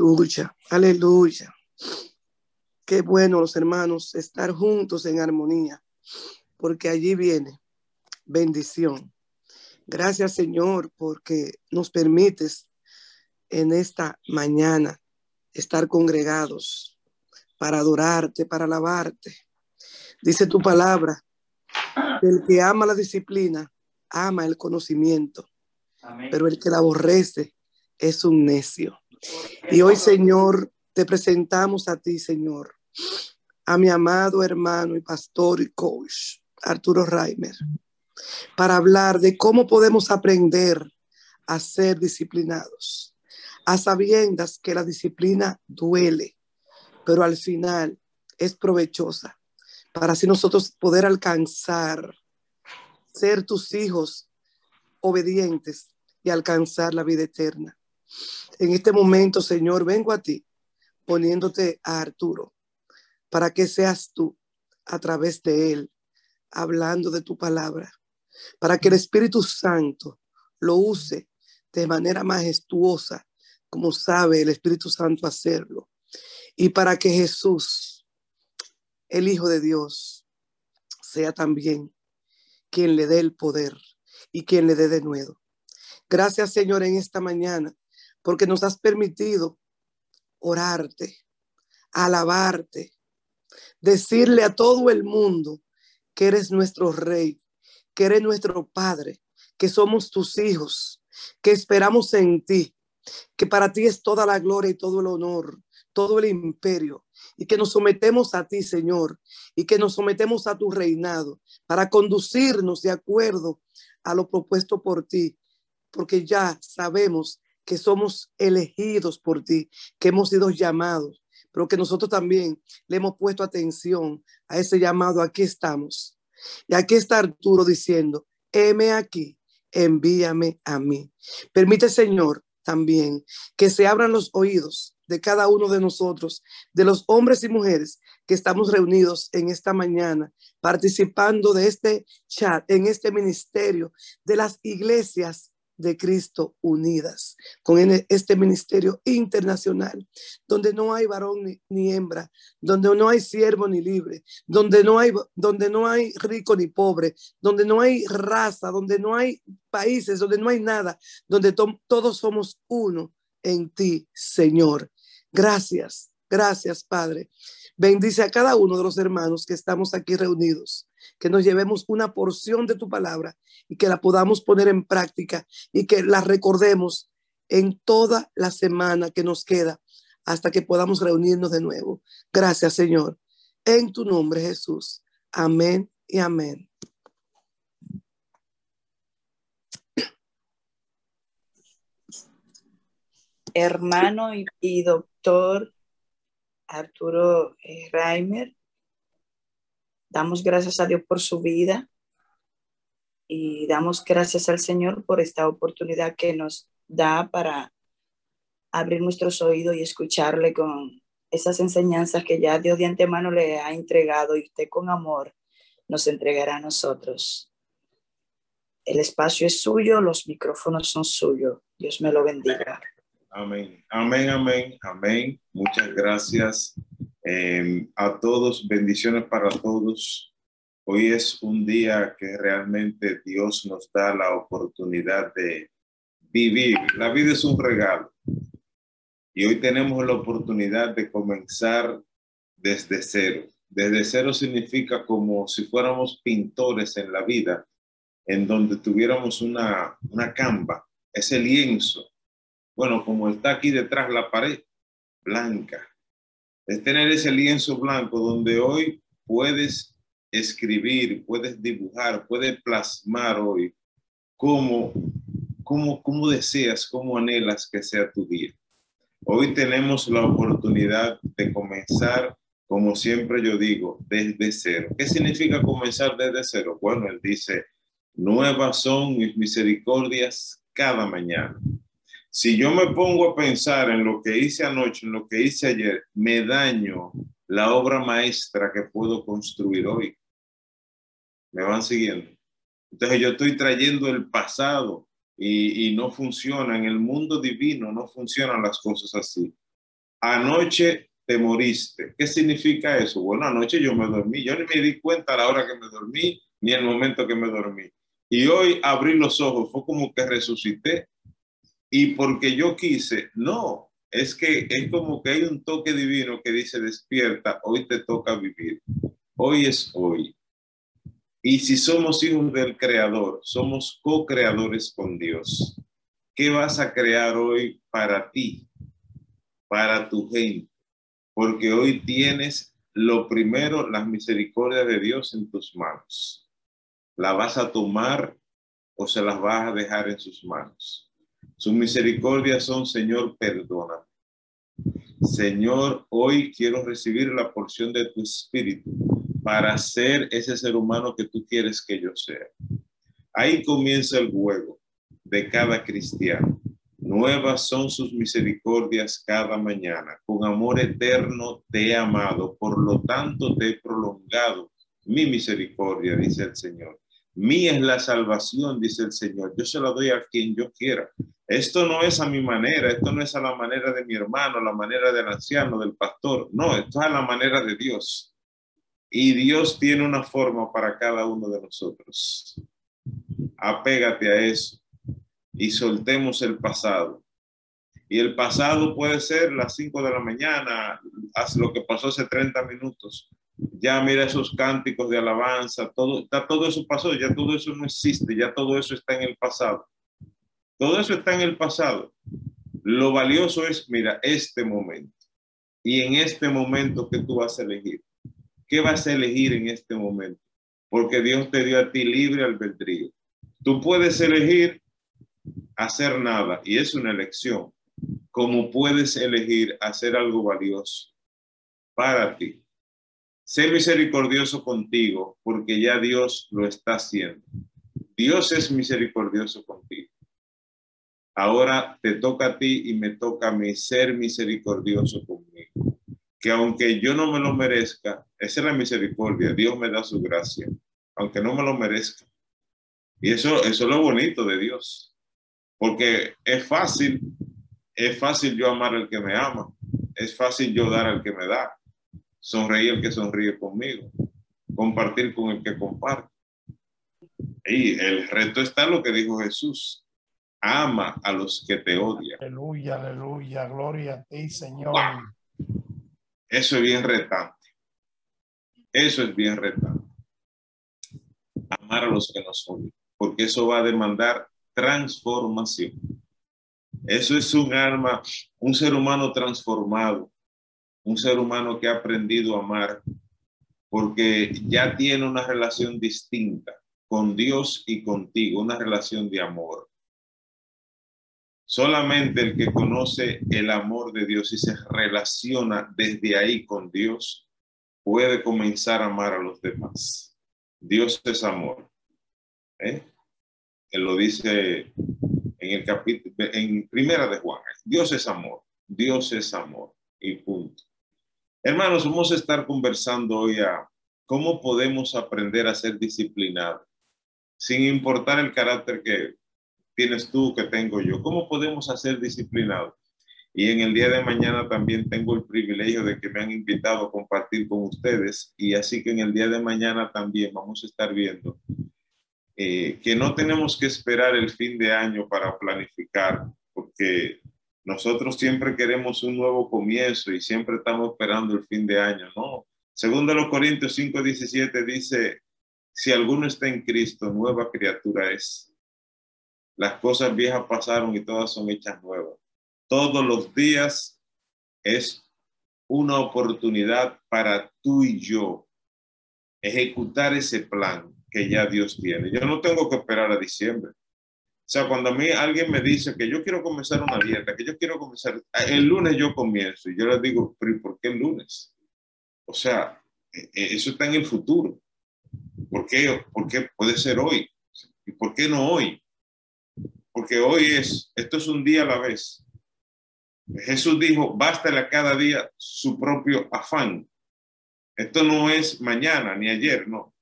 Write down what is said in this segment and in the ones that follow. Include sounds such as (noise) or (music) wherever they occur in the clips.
Aleluya, aleluya. Qué bueno los hermanos estar juntos en armonía, porque allí viene bendición. Gracias Señor porque nos permites en esta mañana estar congregados para adorarte, para alabarte. Dice tu palabra, el que ama la disciplina, ama el conocimiento, pero el que la aborrece es un necio. Y hoy, Señor, te presentamos a ti, Señor, a mi amado hermano y pastor y coach, Arturo Reimer, para hablar de cómo podemos aprender a ser disciplinados, a sabiendas que la disciplina duele, pero al final es provechosa, para así nosotros poder alcanzar, ser tus hijos obedientes y alcanzar la vida eterna. En este momento, Señor, vengo a ti poniéndote a Arturo para que seas tú a través de él hablando de tu palabra, para que el Espíritu Santo lo use de manera majestuosa, como sabe el Espíritu Santo hacerlo, y para que Jesús, el Hijo de Dios, sea también quien le dé el poder y quien le dé de nuevo. Gracias, Señor, en esta mañana porque nos has permitido orarte, alabarte, decirle a todo el mundo que eres nuestro rey, que eres nuestro padre, que somos tus hijos, que esperamos en ti, que para ti es toda la gloria y todo el honor, todo el imperio, y que nos sometemos a ti, Señor, y que nos sometemos a tu reinado para conducirnos de acuerdo a lo propuesto por ti, porque ya sabemos que somos elegidos por ti, que hemos sido llamados, pero que nosotros también le hemos puesto atención a ese llamado. Aquí estamos. Y aquí está Arturo diciendo, heme aquí, envíame a mí. Permite, Señor, también que se abran los oídos de cada uno de nosotros, de los hombres y mujeres que estamos reunidos en esta mañana, participando de este chat, en este ministerio, de las iglesias de Cristo unidas con este ministerio internacional, donde no hay varón ni, hembra, donde no hay siervo ni libre, donde no hay, donde no hay rico ni pobre, donde no hay raza, donde no hay países, donde no hay nada, donde todos somos uno en ti, Señor. Gracias, gracias, Padre. Bendice a cada uno de los hermanos que estamos aquí reunidos que nos llevemos una porción de tu palabra y que la podamos poner en práctica y que la recordemos en toda la semana que nos queda hasta que podamos reunirnos de nuevo. Gracias, Señor. En tu nombre, Jesús. Amén y amén. Hermano y, doctor Arturo eh, Reimer, Damos gracias a Dios por su vida y damos gracias al Señor por esta oportunidad que nos da para abrir nuestros oídos y escucharle con esas enseñanzas que ya Dios de antemano le ha entregado y usted con amor nos entregará a nosotros. El espacio es suyo, los micrófonos son suyos. Dios me lo bendiga. Amén, amén, amén, amén. Muchas gracias Em, a todos, bendiciones para todos. Hoy es un día que realmente Dios nos da la oportunidad de vivir. La vida es un regalo. Y hoy tenemos la oportunidad de comenzar desde cero. Desde cero significa como si fuéramos pintores en la vida, en donde tuviéramos una, una camba, ese lienzo. Bueno, como está aquí detrás la pared, blanca es tener ese lienzo blanco donde hoy puedes escribir, puedes dibujar, puedes plasmar hoy cómo, cómo, cómo deseas, cómo anhelas que sea tu día. Hoy tenemos la oportunidad de comenzar, como siempre yo digo, desde cero. ¿Qué significa comenzar desde cero? Bueno, él dice, nuevas son mis misericordias cada mañana. Si yo me pongo a pensar en lo que hice anoche, en lo que hice ayer, me daño la obra maestra que puedo construir hoy. ¿Me van siguiendo? Entonces yo estoy trayendo el pasado y, no funciona. En el mundo divino no funcionan las cosas así. anoche te moriste. ¿Qué significa eso? Bueno, anoche yo me dormí, yo ni me di cuenta la hora que me dormí, ni el momento que me dormí. Y hoy abrí los ojos, fue como que resucité. Y porque yo quise, no, es que es como que hay un toque divino que dice, despierta, hoy te toca vivir. Hoy es hoy. Y si somos hijos del Creador, somos co-creadores con Dios. ¿Qué vas a crear hoy para ti, para tu gente? Porque hoy tienes lo primero, las misericordias de Dios en tus manos. ¿La vas a tomar o se las vas a dejar en sus manos? Sus misericordias son, Señor, perdona. Señor, hoy quiero recibir la porción de tu espíritu para ser ese ser humano que tú quieres que yo sea. Ahí comienza el juego de cada cristiano. Nuevas son sus misericordias cada mañana. Con amor eterno te he amado, por lo tanto te he prolongado mi misericordia, dice el Señor. Mía es la salvación, dice el Señor. Yo se la doy a quien yo quiera. Esto no es a mi manera, esto no es a la manera de mi hermano, la manera del anciano, del pastor. No, esto es a la manera de Dios. Y Dios tiene una forma para cada uno de nosotros. Apégate a eso y soltemos el pasado. Y el pasado puede ser las 5 de la mañana, lo que pasó hace 30 minutos. Ya mira esos cánticos de alabanza, todo, ya todo eso pasó, ya todo eso no existe, ya todo eso está en el pasado. Todo eso está en el pasado. Lo valioso es, mira, este momento. Y en este momento que tú vas a elegir. ¿Qué vas a elegir en este momento? Porque Dios te dio a ti libre albedrío. Tú puedes elegir hacer nada y es una elección, como puedes elegir hacer algo valioso para ti. Sé misericordioso contigo porque ya Dios lo está haciendo. Dios es misericordioso contigo. Ahora te toca a ti y me toca a mí ser misericordioso conmigo que aunque yo no me lo merezca, es la misericordia, Dios me da su gracia, aunque no me lo merezca. Y eso, eso es lo bonito de Dios, porque es fácil, es fácil yo amar al que me ama, es fácil yo dar al que me da, sonreír al que sonríe conmigo, compartir con el que comparte. Y el reto está lo que dijo Jesús, ama a los que te odian. Aleluya, aleluya, gloria a ti, Señor. Eso es bien retante. Eso es bien retante. Amar a los que nos odian, porque eso va a demandar transformación. Eso es un alma, un ser humano transformado, un ser humano que ha aprendido a amar, porque ya tiene una relación distinta con Dios y contigo, una relación de amor. Solamente el que conoce el amor de Dios y se relaciona desde ahí con Dios puede comenzar a amar a los demás. Dios es amor. ¿eh? Él lo dice en el capítulo, en primera de Juan. Dios es amor. Dios es amor. Y punto. Hermanos, vamos a estar conversando hoy a cómo podemos aprender a ser disciplinados, sin importar el carácter que tienes tú, que tengo yo. ¿Cómo podemos hacer disciplinados? Y en el día de mañana también tengo el privilegio de que me han invitado a compartir con ustedes. Y así que en el día de mañana también vamos a estar viendo eh, que no tenemos que esperar el fin de año para planificar, porque nosotros siempre queremos un nuevo comienzo y siempre estamos esperando el fin de año, ¿no? Segundo los Corintios 5:17 dice, si alguno está en Cristo, nueva criatura es las cosas viejas pasaron y todas son hechas nuevas. Todos los días es una oportunidad para tú y yo ejecutar ese plan que ya Dios tiene. Yo no tengo que esperar a diciembre. Sea, cuando a mí alguien me dice que yo quiero comenzar una dieta, que yo quiero comenzar, el lunes yo comienzo y yo les digo, ¿por qué el lunes? O sea, e, e, eso está en el futuro. ¿Por qué? ¿Por qué puede ser hoy? ¿Y por qué no hoy? porque hoy es, esto es un día a la vez. Jesús dijo, bástale cada día su propio afán. Esto no es mañana ni ayer, no.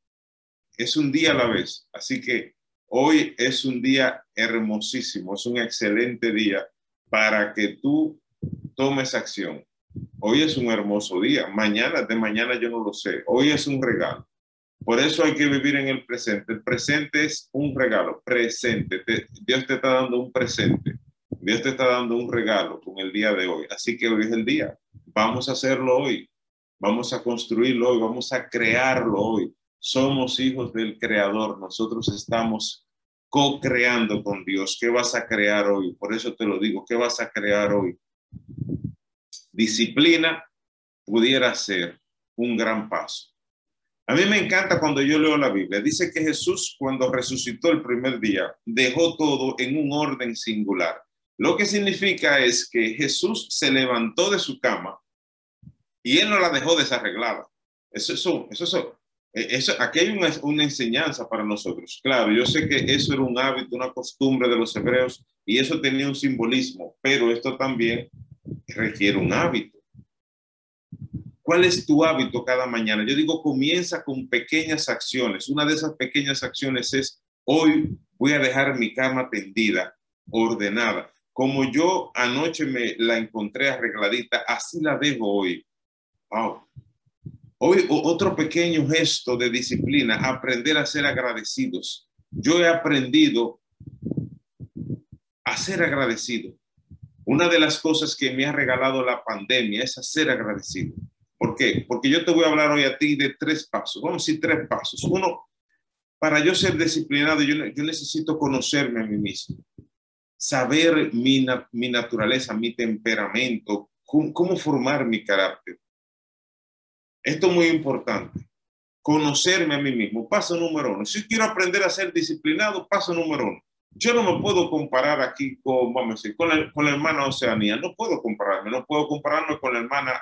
Es un día a la vez. Así que hoy es un día hermosísimo, es un excelente día para que tú tomes acción. Hoy es un hermoso día. Mañana, de mañana yo no lo sé. Hoy es un regalo. Por eso hay que vivir en el presente. El presente es un regalo, presente. Dios te está dando un presente. Dios te está dando un regalo con el día de hoy. Así que hoy es el día. Vamos a hacerlo hoy. Vamos a construirlo hoy. Vamos a crearlo hoy. Somos hijos del Creador. Nosotros estamos co-creando con Dios. ¿Qué vas a crear hoy? Por eso te lo digo. ¿Qué vas a crear hoy? Disciplina pudiera ser un gran paso. A mí me encanta cuando yo leo la Biblia. Dice que Jesús cuando resucitó el primer día dejó todo en un orden singular. Lo que significa es que Jesús se levantó de su cama y él no la dejó desarreglada. Eso, eso, eso, eso, aquí hay una, una enseñanza para nosotros. Claro, yo sé que eso era un hábito, una costumbre de los hebreos y eso tenía un simbolismo, pero esto también requiere un hábito. ¿Cuál es tu hábito cada mañana? Yo digo, comienza con pequeñas acciones. Una de esas pequeñas acciones es, hoy voy a dejar mi cama tendida, ordenada. Como yo anoche me la encontré arregladita, así la dejo hoy. Hoy otro pequeño gesto de disciplina, aprender a ser agradecidos. Yo he aprendido a ser agradecido. Una de las cosas que me ha regalado la pandemia es a ser agradecido. ¿Por qué? Porque yo te voy a hablar hoy a ti de tres pasos. Vamos a decir tres pasos. Uno, para yo ser disciplinado, yo, yo necesito conocerme a mí mismo, saber mi, mi naturaleza, mi temperamento, cómo, cómo formar mi carácter. Esto es muy importante. Conocerme a mí mismo. Paso número uno. Si quiero aprender a ser disciplinado, paso número uno. Yo no me puedo comparar aquí con, vamos a decir, con la, con la hermana Oceanía. No puedo compararme. No puedo compararme con la hermana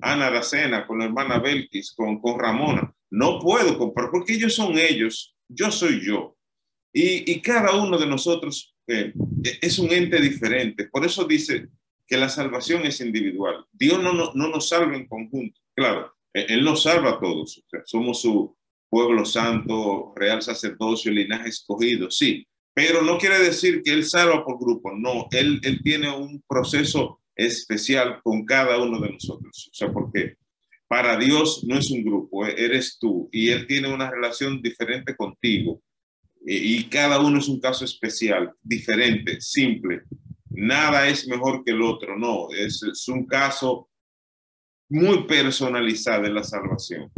Ana Aracena, con la hermana Belkis, con, con Ramona. No puedo comparar porque ellos son ellos, yo soy yo. Y, y cada uno de nosotros eh, es un ente diferente. Por eso dice que la salvación es individual. Dios no, no, no nos salva en conjunto. Claro, Él nos salva a todos. somos su pueblo santo, real sacerdocio, linaje escogido, sí. Pero no quiere decir que Él salva por grupo. No, Él, él tiene un proceso especial con cada uno de nosotros. O sea, porque para Dios no es un grupo, e-, eres tú y Él tiene una relación diferente contigo. Y, cada uno es un caso especial, diferente, simple. Nada es mejor que el otro, no, es, es un caso muy personalizado en la salvación.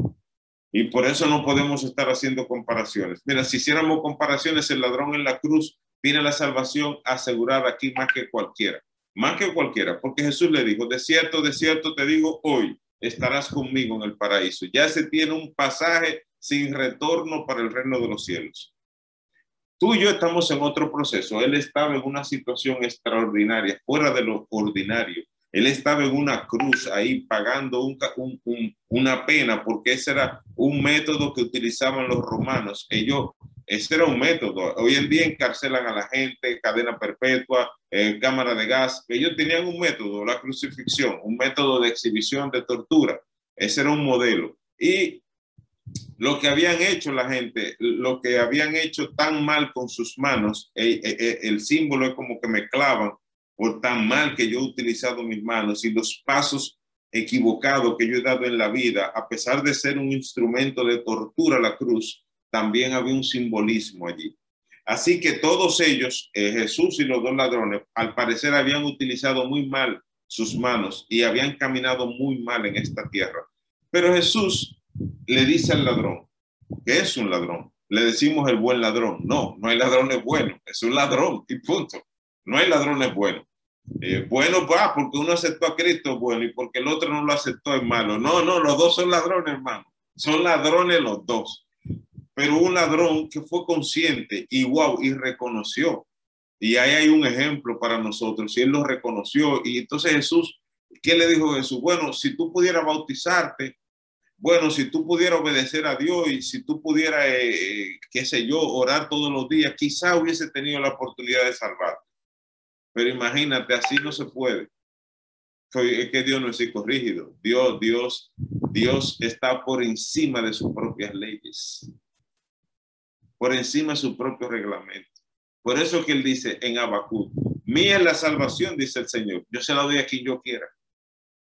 Y por eso no podemos estar haciendo comparaciones. Mira, si hiciéramos comparaciones, el ladrón en la cruz tiene la salvación asegurada aquí más que cualquiera más que cualquiera, porque Jesús le dijo, de cierto, de cierto te digo, hoy estarás conmigo en el paraíso. Ya se tiene un pasaje sin retorno para el reino de los cielos. Tú y yo estamos en otro proceso. Él estaba en una situación extraordinaria, fuera de lo ordinario. Él estaba en una cruz ahí pagando un, una pena porque ese era un método que utilizaban los romanos. Ellos ese era un método. Hoy en día encarcelan a la gente, cadena perpetua, eh, cámara de gas. Ellos tenían un método, la crucifixión, un método de exhibición de tortura. Ese era un modelo. Y lo que habían hecho la gente, lo que habían hecho tan mal con sus manos, eh, eh, el símbolo es como que me clavan por tan mal que yo he utilizado mis manos y los pasos equivocados que yo he dado en la vida, a pesar de ser un instrumento de tortura, la cruz, también había un simbolismo allí. Así que todos ellos, eh, Jesús y los dos ladrones, al parecer habían utilizado muy mal sus manos y habían caminado muy mal en esta tierra. Pero Jesús le dice al ladrón, que es un ladrón. Le decimos el buen ladrón. No, no hay ladrones buenos, es un ladrón y punto. No hay ladrones buenos. Eh, bueno, va, porque uno aceptó a Cristo bueno y porque el otro no lo aceptó es malo. No, no, los dos son ladrones, hermano. Son ladrones los dos pero un ladrón que fue consciente y wow, y reconoció. Y ahí hay un ejemplo para nosotros, y él lo reconoció. Y entonces Jesús, ¿qué le dijo Jesús? Bueno, si tú pudieras bautizarte, bueno, si tú pudieras obedecer a Dios y si tú pudieras, eh, eh, qué sé yo, orar todos los días, quizá hubiese tenido la oportunidad de salvarte. Pero imagínate, así no se puede. Es que Dios no es psicorrígido. Dios, Dios, Dios está por encima de sus propias leyes por encima de su propio reglamento. Por eso que él dice en Abacú, mía es la salvación, dice el Señor. Yo se la doy a quien yo quiera.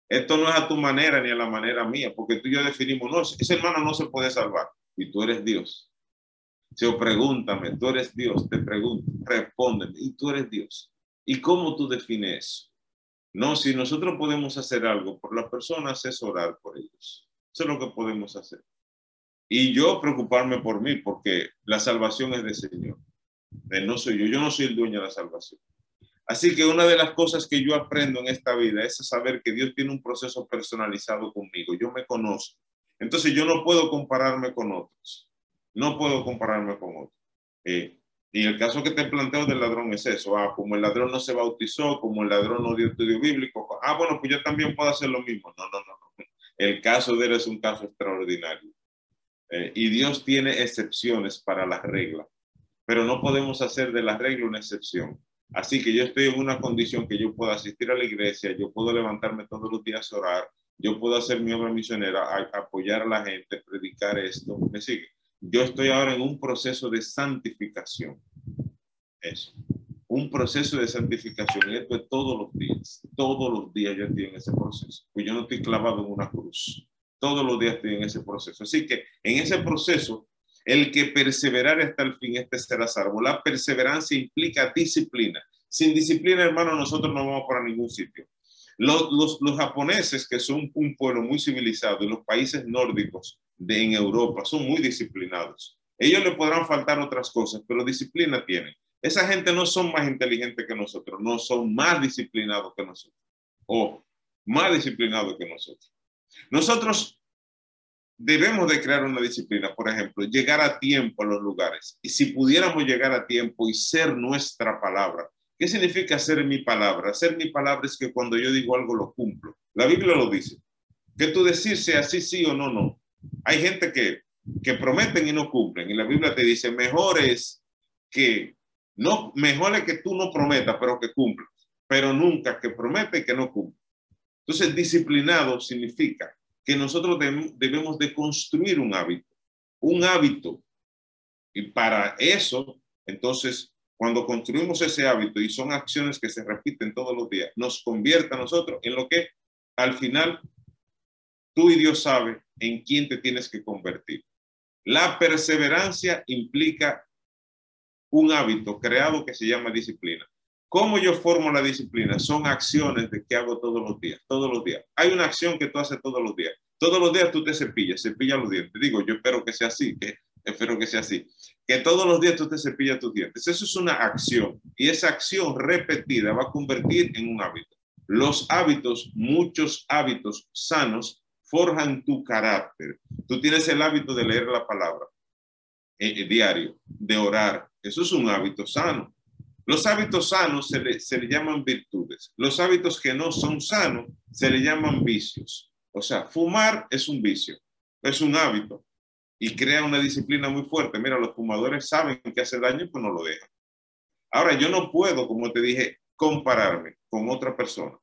Esto no es a tu manera ni a la manera mía, porque tú y yo definimos, no, ese hermano no se puede salvar y tú eres Dios. Si o pregúntame, tú eres Dios, te pregunto, respóndeme, y tú eres Dios. ¿Y cómo tú defines? No, si nosotros podemos hacer algo por las personas es orar por ellos. Eso es lo que podemos hacer. Y yo preocuparme por mí, porque la salvación es del Señor. no soy yo, yo no soy el dueño de la salvación. Así que una de las cosas que yo aprendo en esta vida es saber que Dios tiene un proceso personalizado conmigo. Yo me conozco. Entonces yo no puedo compararme con otros. No puedo compararme con otros. Eh, y el caso que te planteo del ladrón es eso. Ah, como el ladrón no se bautizó, como el ladrón no dio estudio bíblico. Ah, bueno, pues yo también puedo hacer lo mismo. No, no, no. no. El caso de él es un caso extraordinario. Eh, y Dios tiene excepciones para las reglas. Pero no podemos hacer de la regla una excepción. Así que yo estoy en una condición que yo puedo asistir a la iglesia, yo puedo levantarme todos los días a orar, yo puedo hacer mi obra misionera, apoyar a la gente, predicar esto. ¿Me sigue? Yo estoy ahora en un proceso de santificación. Eso. Un proceso de santificación. Y esto es todos los días. Todos los días yo estoy en ese proceso. Pues yo no estoy clavado en una cruz. Todos los días estoy en ese proceso. Así que en ese proceso, el que perseverar hasta el fin, este será salvo. La perseverancia implica disciplina. Sin disciplina, hermano, nosotros no vamos para ningún sitio. Los, los, japoneses, que son un pueblo muy civilizado, y los países nórdicos de, en Europa, son muy disciplinados. Ellos le podrán faltar otras cosas, pero disciplina tienen. Esa gente no son más inteligentes que nosotros, no son más disciplinados que nosotros, o más disciplinados que nosotros. Nosotros debemos de crear una disciplina, por ejemplo, llegar a tiempo a los lugares. Y si pudiéramos llegar a tiempo y ser nuestra palabra, ¿Qué significa hacer mi palabra? Hacer mi palabra es que cuando yo digo algo lo cumplo. La Biblia lo dice. Que tú decir sea así, sí o no, no. Hay gente que, que prometen y no cumplen. Y la Biblia te dice, mejor es que no, mejor es que tú no prometas, pero que cumplas. Pero nunca que promete y que no cumple. Entonces, disciplinado significa que nosotros debemos de construir un hábito. Un hábito. Y para eso, entonces, cuando construimos ese hábito y son acciones que se repiten todos los días, nos convierte a nosotros en lo que al final tú y Dios saben en quién te tienes que convertir. La perseverancia implica un hábito creado que se llama disciplina. ¿Cómo yo formo la disciplina? Son acciones de que hago todos los días, todos los días. Hay una acción que tú haces todos los días. Todos los días tú te cepillas, cepillas los dientes. Digo, yo espero que sea así, que espero que sea así que todos los días tú te cepillas tus dientes. Eso es una acción y esa acción repetida va a convertir en un hábito. Los hábitos, muchos hábitos sanos, forjan tu carácter. Tú tienes el hábito de leer la palabra eh, eh, diario, de orar. Eso es un hábito sano. Los hábitos sanos se le, se le llaman virtudes. Los hábitos que no son sanos se le llaman vicios. O sea, fumar es un vicio, es un hábito y crea una disciplina muy fuerte. Mira, los fumadores saben que hace daño, pues no lo dejan. Ahora, yo no puedo, como te dije, compararme con otra persona.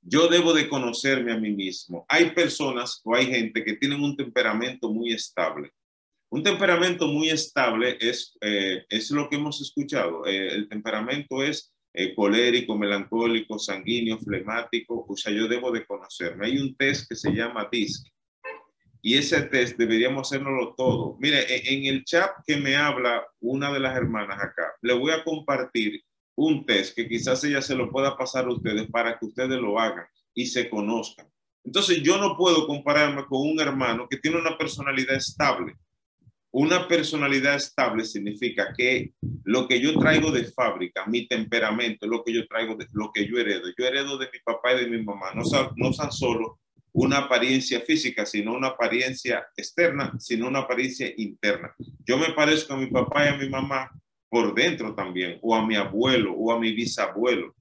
Yo debo de conocerme a mí mismo. Hay personas o hay gente que tienen un temperamento muy estable. Un temperamento muy estable es, eh, es lo que hemos escuchado. Eh, el temperamento es eh, colérico, melancólico, sanguíneo, flemático. O sea, yo debo de conocerme. Hay un test que se llama DISC, y ese test deberíamos hacerlo todo. Mire, e, en el chat que me habla una de las hermanas acá, le voy a compartir un test que quizás ella se lo pueda pasar a ustedes para que ustedes lo hagan y se conozcan. Entonces yo no puedo compararme con un hermano que tiene una personalidad estable. Una personalidad estable significa que lo que yo traigo de fábrica, mi temperamento, lo que yo traigo, de, lo que yo heredo. Yo heredo de mi papá y de mi mamá. No, no son solo una apariencia física, sino una apariencia externa, sino una apariencia interna. Yo me parezco a mi papá y a mi mamá por dentro también, o a mi abuelo o a mi bisabuelo,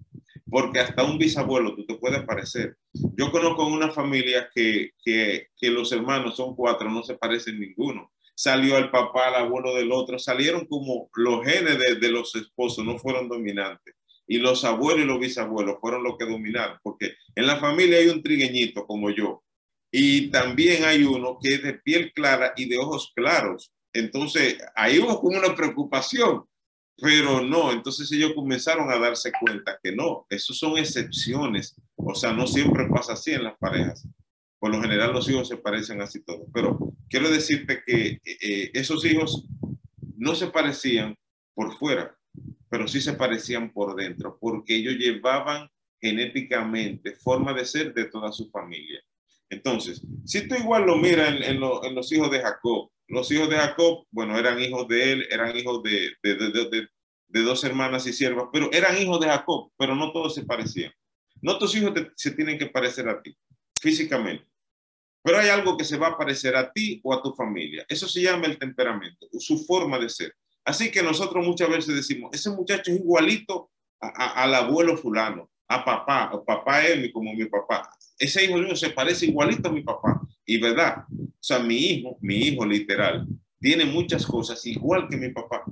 porque hasta un bisabuelo tú te puedes parecer. Yo conozco una familia que, que, que los hermanos son cuatro, no se parecen ninguno. Salió el papá, el abuelo del otro, salieron como los genes de, de los esposos, no fueron dominantes y los abuelos y los bisabuelos fueron los que dominaron, porque en la familia hay un trigueñito como yo y también hay uno que es de piel clara y de ojos claros. Entonces, ahí hubo como una preocupación, pero no, entonces ellos comenzaron a darse cuenta que no, esos son excepciones O sea, no siempre pasa así en las parejas. Por lo general los hijos se parecen así todos. Pero quiero decirte que eh, esos hijos no se parecían por fuera, pero sí se parecían por dentro, porque ellos llevaban genéticamente forma de ser de toda su familia. Entonces, si tú igual lo miras en, los hijos de Jacob, los hijos de Jacob, bueno, eran hijos de él, eran hijos de, dos hermanas y siervas, pero eran hijos de Jacob, pero no todos se parecían. No tus hijos se tienen que parecer a ti físicamente, pero hay algo que se va a parecer a ti o a tu familia. Eso se llama el temperamento, su forma de ser. Así que nosotros muchas veces decimos, ese muchacho es igualito al abuelo fulano, a papá, o papá es como mi papá. Ese hijo mío se parece igualito a mi papá. Y verdad, o sea, mi hijo, mi hijo literal, tiene muchas cosas igual que mi papá.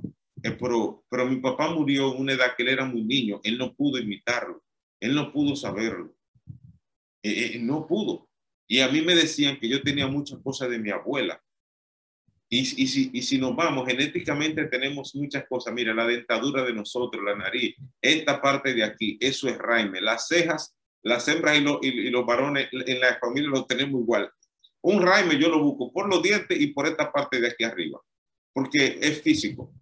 Eh, pero, pero mi papá murió en una edad que él era muy niño. Él no pudo imitarlo. Él no pudo saberlo. Eh, eh, no pudo. Y a mí me decían que yo tenía muchas cosas de mi abuela. Y, y, si, y si nos vamos, genéticamente tenemos muchas cosas. Mira, la dentadura de nosotros, la nariz, esta parte de aquí, eso es raime. Las cejas, las hembras y, y, los varones en la familia lo tenemos igual. Un raime yo lo busco por los dientes y por esta parte de aquí arriba, porque es físico.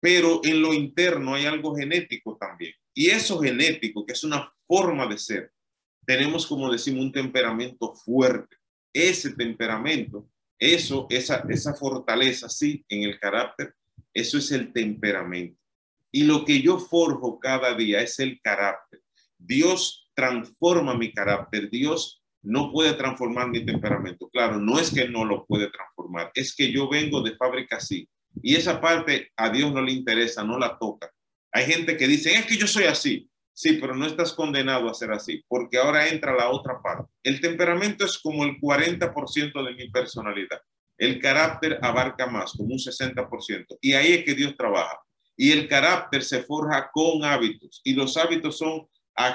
Pero en lo interno hay algo genético también. Y eso genético, que es una forma de ser, tenemos, como decimos, un temperamento fuerte. Ese temperamento eso, esa, esa fortaleza, sí, en el carácter, eso es el temperamento. Y lo que yo forjo cada día es el carácter. Dios transforma mi carácter. Dios no puede transformar mi temperamento. Claro, no es que no lo puede transformar, es que yo vengo de fábrica así. Y esa parte a Dios no le interesa, no la toca. Hay gente que dice, es que yo soy así. Sí, pero no estás condenado a ser así, porque ahora entra la otra parte. El temperamento es como el 40% de mi personalidad. El carácter abarca más, como un 60%. Y ahí es que Dios trabaja. Y el carácter se forja con hábitos. Y los hábitos son,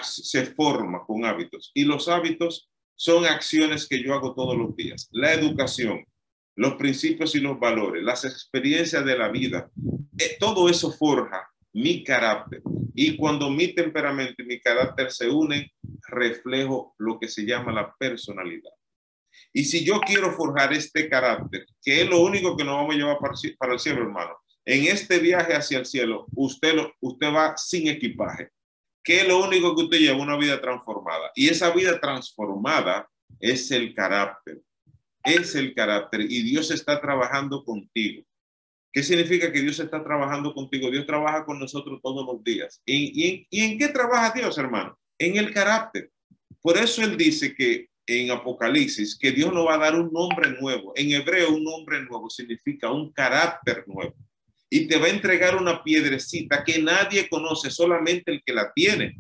se forma con hábitos. Y los hábitos son acciones que yo hago todos los días. La educación, los principios y los valores, las experiencias de la vida, eh, todo eso forja mi carácter. Y cuando mi temperamento y mi carácter se unen, reflejo lo que se llama la personalidad. Y si yo quiero forjar este carácter, que es lo único que nos vamos a llevar para, el cielo, hermano, en este viaje hacia el cielo, usted, lo, usted va sin equipaje. ¿Qué es lo único que usted lleva? Una vida transformada. Y esa vida transformada es el carácter. Es el carácter. Y Dios está trabajando contigo. ¿Qué significa que Dios está trabajando contigo? Dios trabaja con nosotros todos los días. ¿Y, en qué trabaja Dios, hermano? En el carácter. Por eso Él dice que en Apocalipsis que Dios nos va a dar un nombre nuevo. En hebreo, un nombre nuevo significa un carácter nuevo. Y te va a entregar una piedrecita que nadie conoce, solamente el que la tiene.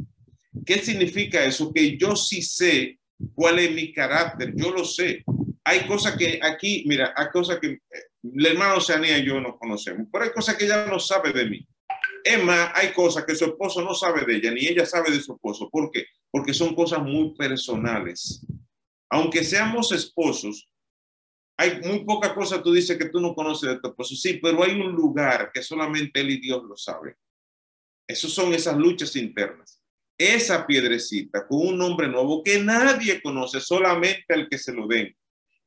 ¿Qué significa eso? Que yo sí sé cuál es mi carácter, yo lo sé. Hay cosas que aquí, mira, hay cosas que la hermana Oceanía y yo nos conocemos, pero hay cosas que ella no sabe de mí. Más, hay cosas que su esposo no sabe de ella, ni ella sabe de su esposo. ¿Por qué? Porque son cosas muy personales. Aunque seamos esposos, hay muy pocas cosas tú dices que tú no conoces de tu esposo. Sí, pero hay un lugar que solamente él y Dios lo saben. Esas son esas luchas internas. Esa piedrecita con un nombre nuevo que nadie conoce, solamente al que se lo den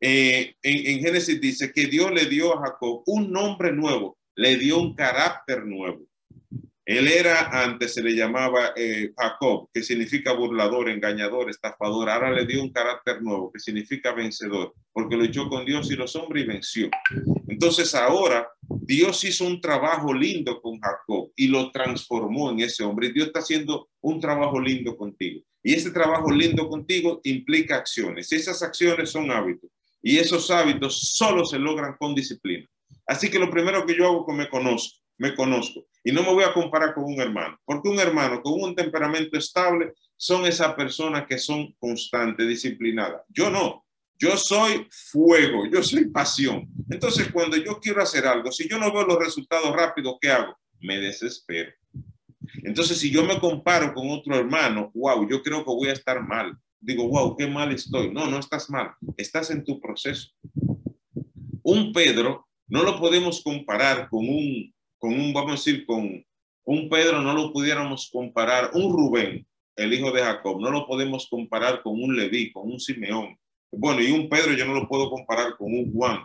eh, en, Génesis dice que Dios le dio a Jacob un nombre nuevo, le dio un carácter nuevo. Él era, antes se le llamaba eh, Jacob, que significa burlador, engañador, estafador. Ahora le dio un carácter nuevo, que significa vencedor, porque luchó con Dios y los hombres y venció. Entonces ahora Dios hizo un trabajo lindo con Jacob y lo transformó en ese hombre. Dios está haciendo un trabajo lindo contigo. Y ese trabajo lindo contigo implica acciones. Esas acciones son hábitos. Y esos hábitos solo se logran con disciplina. Así que lo primero que yo hago es que me conozco, me conozco. Y no me voy a comparar con un hermano, porque un hermano con un temperamento estable son esas personas que son constantes, disciplinadas. Yo no. Yo soy fuego, yo soy pasión. Entonces, cuando yo quiero hacer algo, si yo no veo los resultados rápidos, ¿qué hago? Me desespero. Entonces, si yo me comparo con otro hermano, wow, yo creo que voy a estar mal digo, wow, qué mal estoy. No, no estás mal, estás en tu proceso. Un Pedro no lo podemos comparar con un, con un, vamos a decir, con un Pedro no lo pudiéramos comparar, un Rubén el hijo de Jacob, no lo podemos comparar con un Leví, con un Simeón. Bueno, y un Pedro yo no lo puedo comparar con un Juan.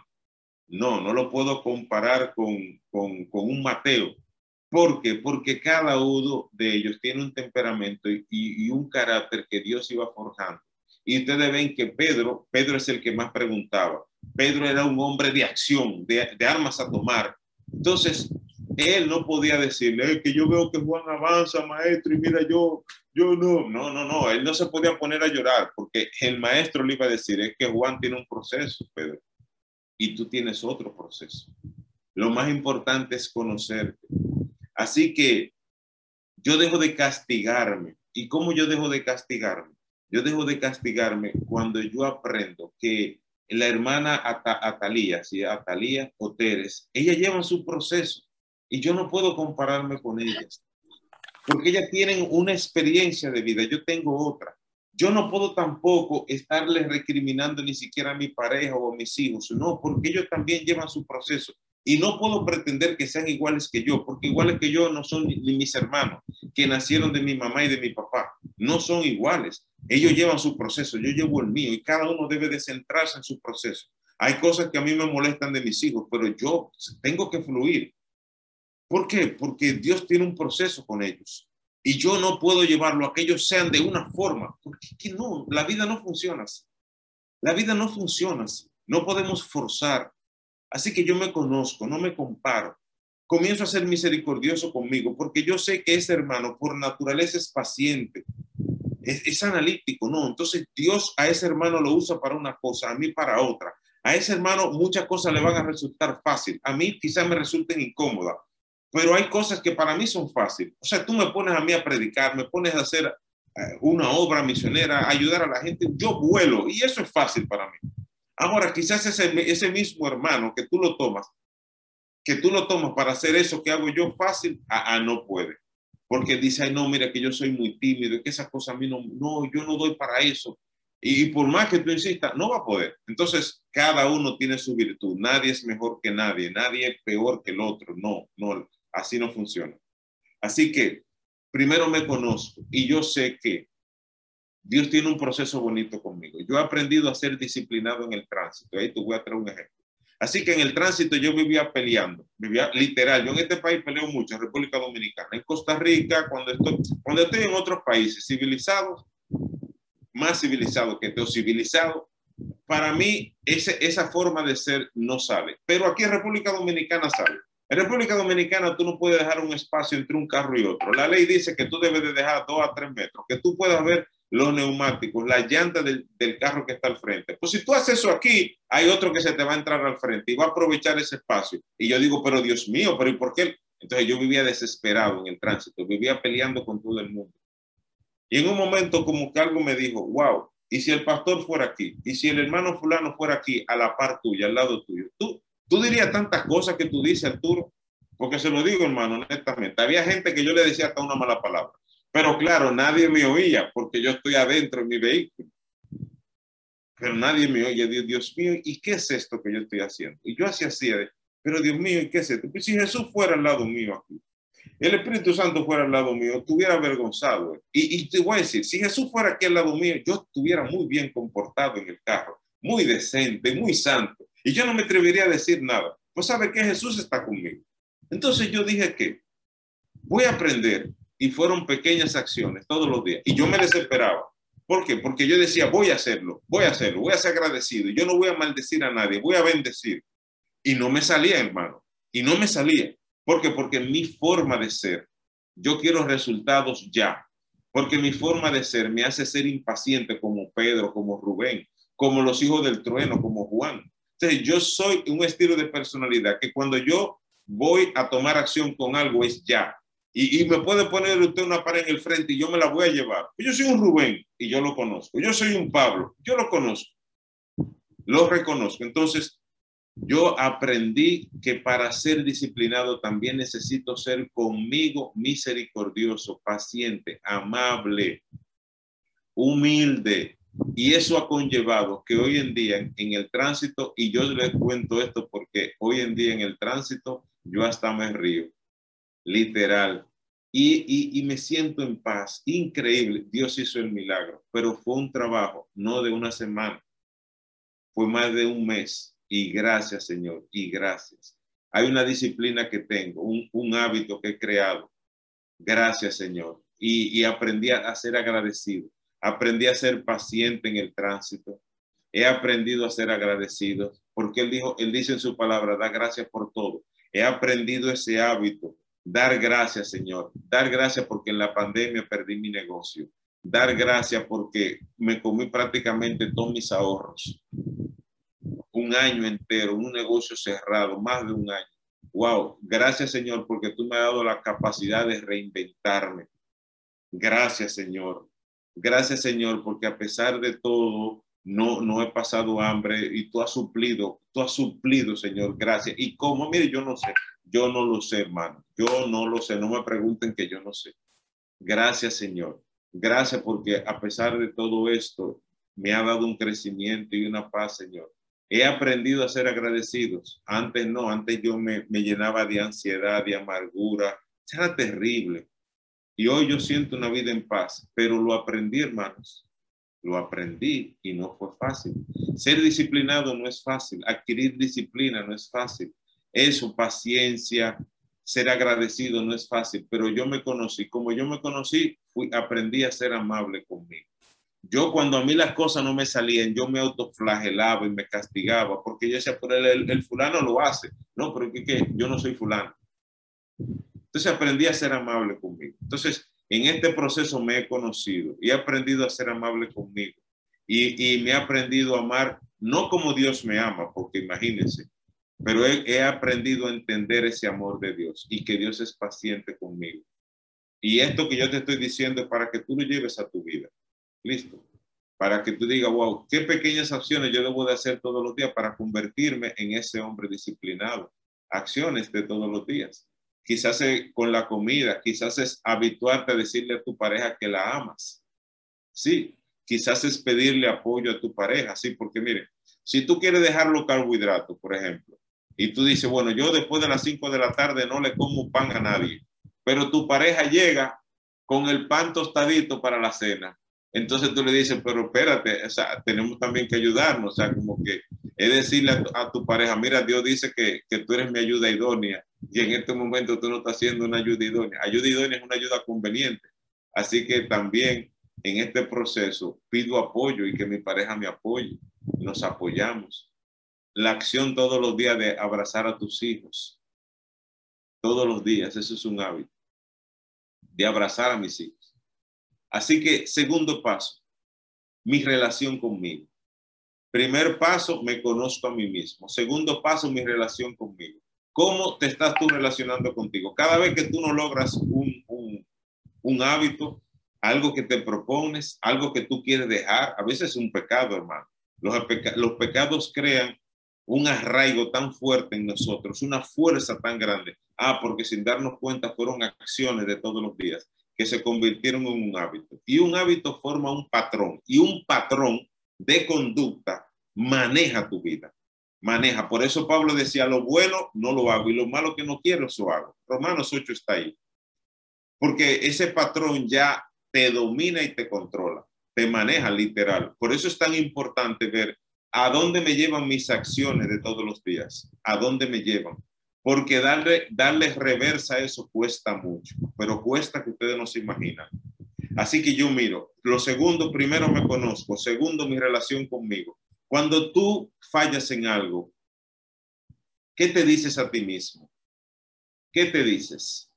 No, no lo puedo comparar con, con, con un Mateo. ¿Por qué? Porque cada uno de ellos tiene un temperamento y, y, un carácter que Dios iba forjando. Y ustedes ven que Pedro, Pedro es el que más preguntaba. Pedro era un hombre de acción, de, de armas a tomar. Entonces, él no podía decirle que yo veo que Juan avanza, maestro, y mira, yo, yo no, no, no, no, él no se podía poner a llorar porque el maestro le iba a decir, es que Juan tiene un proceso, Pedro, y tú tienes otro proceso. Lo más importante es conocerte. Así que yo dejo de castigarme. ¿Y cómo yo dejo de castigarme? Yo dejo de castigarme cuando yo aprendo que la hermana Atalía, si Atalía o Teres, ella lleva su proceso y yo no puedo compararme con ellas, porque ellas tienen una experiencia de vida, yo tengo otra. Yo no puedo tampoco estarles recriminando ni siquiera a mi pareja o a mis hijos, no, porque ellos también llevan su proceso. Y no puedo pretender que sean iguales que yo, porque iguales que yo no son ni, mis hermanos, que nacieron de mi mamá y de mi papá. No son iguales. Ellos llevan su proceso, yo llevo el mío y cada uno debe de centrarse en su proceso. Hay cosas que a mí me molestan de mis hijos, pero yo tengo que fluir. ¿Por qué? Porque Dios tiene un proceso con ellos y yo no puedo llevarlo a que ellos sean de una forma, porque que no, la vida no funciona así. La vida no funciona así. No podemos forzar. Así que yo me conozco, no me comparo. Comienzo a ser misericordioso conmigo porque yo sé que ese hermano por naturaleza es paciente, es, analítico, ¿no? Entonces Dios a ese hermano lo usa para una cosa, a mí para otra. A ese hermano muchas cosas le van a resultar fácil, a mí quizás me resulten incómodas, pero hay cosas que para mí son fáciles. O sea, tú me pones a mí a predicar, me pones a hacer eh, una obra misionera, ayudar a la gente, yo vuelo y eso es fácil para mí. Ahora, quizás ese, ese mismo hermano que tú lo tomas, que tú lo tomas para hacer eso que hago yo fácil, ah, no puede. Porque dice, no, mira que yo soy muy tímido, que esas cosas a mí no, no, yo no doy para eso. Y, y por más que tú insistas, no va a poder. Entonces, cada uno tiene su virtud. Nadie es mejor que nadie, nadie es peor que el otro. No, no. Así no funciona. Así que primero me conozco y yo sé que Dios tiene un proceso bonito conmigo. Yo he aprendido a ser disciplinado en el tránsito. Ahí te voy a traer un ejemplo. Así que en el tránsito yo vivía peleando, vivía literal. Yo en este país peleo mucho, en República Dominicana, en Costa Rica, cuando estoy, cuando estoy en otros países civilizados, más civilizados que otros civilizados, para mí ese, esa forma de ser no sale. Pero aquí en República Dominicana sale. En República Dominicana tú no puedes dejar un espacio entre un carro y otro. La ley dice que tú debes de dejar dos a tres metros, que tú puedas ver los neumáticos, la llanta del, del, carro que está al frente. Pues si tú haces eso aquí, hay otro que se te va a entrar al frente y va a aprovechar ese espacio. Y yo digo, pero Dios mío, pero ¿y por qué? Entonces yo vivía desesperado en el tránsito, vivía peleando con todo el mundo. Y en un momento como que algo me dijo, wow, ¿y si el pastor fuera aquí? ¿Y si el hermano fulano fuera aquí a la par tuya, al lado tuyo? Tú, Tú dirías tantas cosas que tú dices, Arturo, porque se lo digo, hermano, honestamente. Había gente que yo le decía hasta una mala palabra. Pero claro, nadie me oía porque yo estoy adentro en mi vehículo. Pero nadie me oye. Dios, mío, ¿y qué es esto que yo estoy haciendo? Y yo así, pero Dios mío, ¿y qué es esto? Pues si Jesús fuera al lado mío aquí, el Espíritu Santo fuera al lado mío, estuviera avergonzado. Y, y te voy a decir, si Jesús fuera aquí al lado mío, yo estuviera muy bien comportado en el carro, muy decente, muy santo. Y yo no me atrevería a decir nada. Pues sabe que Jesús está conmigo. Entonces yo dije que voy a aprender y fueron pequeñas acciones todos los días. Y yo me desesperaba. ¿Por qué? Porque yo decía, voy a hacerlo, voy a hacerlo, voy a ser agradecido. Yo no voy a maldecir a nadie, voy a bendecir. Y no me salía, hermano. Y no me salía. ¿Por qué? Porque mi forma de ser, yo quiero resultados ya. Porque mi forma de ser me hace ser impaciente como Pedro, como Rubén, como los hijos del trueno, como Juan yo soy un estilo de personalidad que cuando yo voy a tomar acción con algo es ya. Y, me puede poner usted una pared en el frente y yo me la voy a llevar. Yo soy un Rubén y yo lo conozco. Yo soy un Pablo, yo lo conozco. Lo reconozco. Entonces, yo aprendí que para ser disciplinado también necesito ser conmigo misericordioso, paciente, amable, humilde, y eso ha conllevado que hoy en día en el tránsito, y yo les cuento esto porque hoy en día en el tránsito yo hasta me río, literal. y, y, me siento en paz. Increíble, Dios hizo el milagro, pero fue un trabajo, no de una semana, fue más de un mes. Y gracias, Señor, y gracias. Hay una disciplina que tengo, un, un hábito que he creado. Gracias, Señor. Y, y aprendí a ser agradecido. Aprendí a ser paciente en el tránsito. He aprendido a ser agradecido porque él dijo, él dice en su palabra, da gracias por todo. He aprendido ese hábito Dar gracias, Señor. Dar gracias porque en la pandemia perdí mi negocio. Dar gracias porque me comí prácticamente todos mis ahorros. Un año entero, un negocio cerrado, más de un año. Wow, gracias Señor porque tú me has dado la capacidad de reinventarme. Gracias Señor. Gracias Señor porque a pesar de todo, no, no he pasado hambre y tú has suplido, tú has suplido Señor, gracias. Y como, mire, yo no sé, yo no lo sé, hermano. Yo no lo sé. No me pregunten que yo no sé. Gracias, Señor. Gracias porque a pesar de todo esto, me ha dado un crecimiento y una paz, Señor. He aprendido a ser agradecidos. Antes no, antes yo me, me llenaba de ansiedad, de amargura. Era terrible. Y hoy yo siento una vida en paz, pero lo aprendí, hermanos. Lo aprendí y no fue fácil. Ser disciplinado no es fácil. Adquirir disciplina no es fácil eso, paciencia, ser agradecido no es fácil, pero yo me conocí, como yo me conocí, fui, aprendí a ser amable conmigo. Yo cuando a mí las cosas no me salían, yo me autoflagelaba y me castigaba, porque yo decía, pero el, fulano lo hace. No, pero que, yo no soy fulano. Entonces aprendí a ser amable conmigo. Entonces, en este proceso me he conocido y he aprendido a ser amable conmigo. Y, y me he aprendido a amar, no como Dios me ama, porque imagínense, pero he, aprendido a entender ese amor de Dios y que Dios es paciente conmigo. Y esto que yo te estoy diciendo es para que tú lo lleves a tu vida. Listo. Para que tú digas, wow, qué pequeñas acciones yo debo de hacer todos los días para convertirme en ese hombre disciplinado. Acciones de todos los días. Quizás con la comida, quizás es habituarte a decirle a tu pareja que la amas. Sí, quizás es pedirle apoyo a tu pareja, sí, porque mire, si tú quieres dejar los carbohidratos, por ejemplo, y tú dices, bueno, yo después de las 5 de la tarde no le como pan a nadie, pero tu pareja llega con el pan tostadito para la cena. Entonces tú le dices, pero espérate, o sea, tenemos también que ayudarnos, o sea, como que es decirle a tu, pareja, mira, Dios dice que, que, tú eres mi ayuda idónea y en este momento tú no estás haciendo una ayuda idónea. Ayuda idónea es una ayuda conveniente. Así que también en este proceso pido apoyo y que mi pareja me apoye. Nos apoyamos la acción todos los días de abrazar a tus hijos. Todos los días, eso es un hábito, de abrazar a mis hijos. Así que, segundo paso, mi relación conmigo. Primer paso, me conozco a mí mismo. Segundo paso, mi relación conmigo. ¿Cómo te estás tú relacionando contigo? Cada vez que tú no logras un, un, un hábito, algo que te propones, algo que tú quieres dejar, a veces es un pecado, hermano. Los, los pecados crean un arraigo tan fuerte en nosotros, una fuerza tan grande. Ah, porque sin darnos cuenta fueron acciones de todos los días que se convirtieron en un hábito. Y un hábito forma un patrón y un patrón de conducta maneja tu vida. Maneja. Por eso Pablo decía, lo bueno no lo hago y lo malo que no quiero, eso hago. Romanos 8 está ahí. Porque ese patrón ya te domina y te controla, te maneja literal. Por eso es tan importante ver ¿A dónde me llevan mis acciones de todos los días? ¿A dónde me llevan? Porque darle, darle reversa a eso cuesta mucho, pero cuesta que ustedes no se imaginan. Así que yo miro, lo segundo, primero me conozco, segundo, mi relación conmigo. Cuando tú fallas en algo, ¿qué te dices a ti mismo? ¿Qué te dices?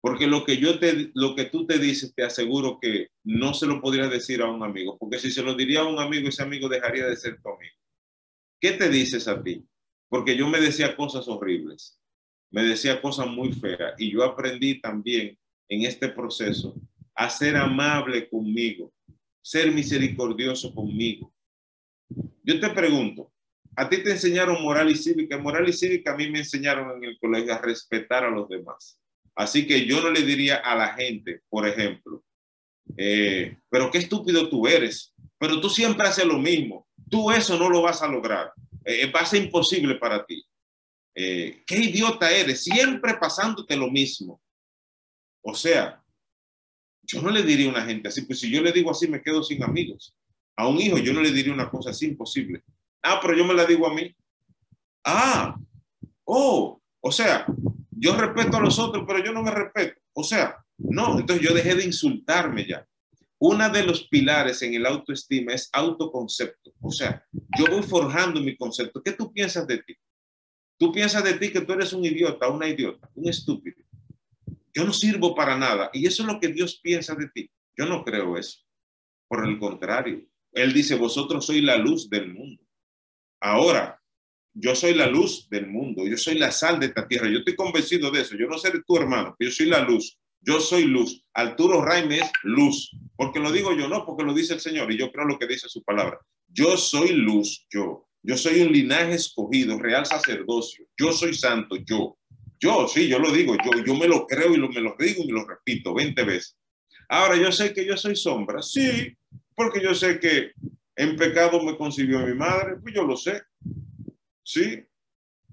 Porque lo que yo te, lo que tú te dices, te aseguro que no se lo podrías decir a un amigo, porque si se lo diría a un amigo, ese amigo dejaría de ser tu amigo. ¿Qué te dices a ti? Porque yo me decía cosas horribles, me decía cosas muy feas y yo aprendí también en este proceso a ser amable conmigo, ser misericordioso conmigo. Yo te pregunto, a ti te enseñaron moral y cívica, moral y cívica a mí me enseñaron en el colegio a respetar a los demás. Así que yo no le diría a la gente, por ejemplo, eh, pero qué estúpido tú eres, pero tú siempre haces lo mismo, tú eso no lo vas a lograr, eh, va a ser imposible para ti. Eh, qué idiota eres, siempre pasándote lo mismo. O sea, yo no le diría a una gente así, pues si yo le digo así me quedo sin amigos. A un hijo yo no le diría una cosa así imposible. Ah, pero yo me la digo a mí. Ah, oh, o sea, yo respeto a los otros, pero yo no me respeto. O sea, no, entonces yo dejé de insultarme ya. Una de los pilares en el autoestima es autoconcepto. O sea, yo voy forjando mi concepto. ¿Qué tú piensas de ti? Tú piensas de ti que tú eres un idiota, una idiota, un estúpido. Yo no sirvo para nada. Y eso es lo que Dios piensa de ti. Yo no creo eso. Por el contrario, Él dice, vosotros sois la luz del mundo. Ahora, yo soy la luz del mundo. Yo soy la sal de esta tierra. Yo estoy convencido de eso. Yo no de tu hermano, yo soy la luz. Yo soy luz. Arturo Raime es luz. Porque lo digo yo, no, porque lo dice el Señor. Y yo creo lo que dice su palabra. Yo soy luz, yo. Yo soy un linaje escogido, real sacerdocio. Yo soy santo, yo. Yo, sí, yo lo digo, yo, yo me lo creo y lo, me lo digo y lo repito 20 veces. Ahora, yo sé que yo soy sombra, sí, porque yo sé que en pecado me concibió mi madre, pues yo lo sé, sí.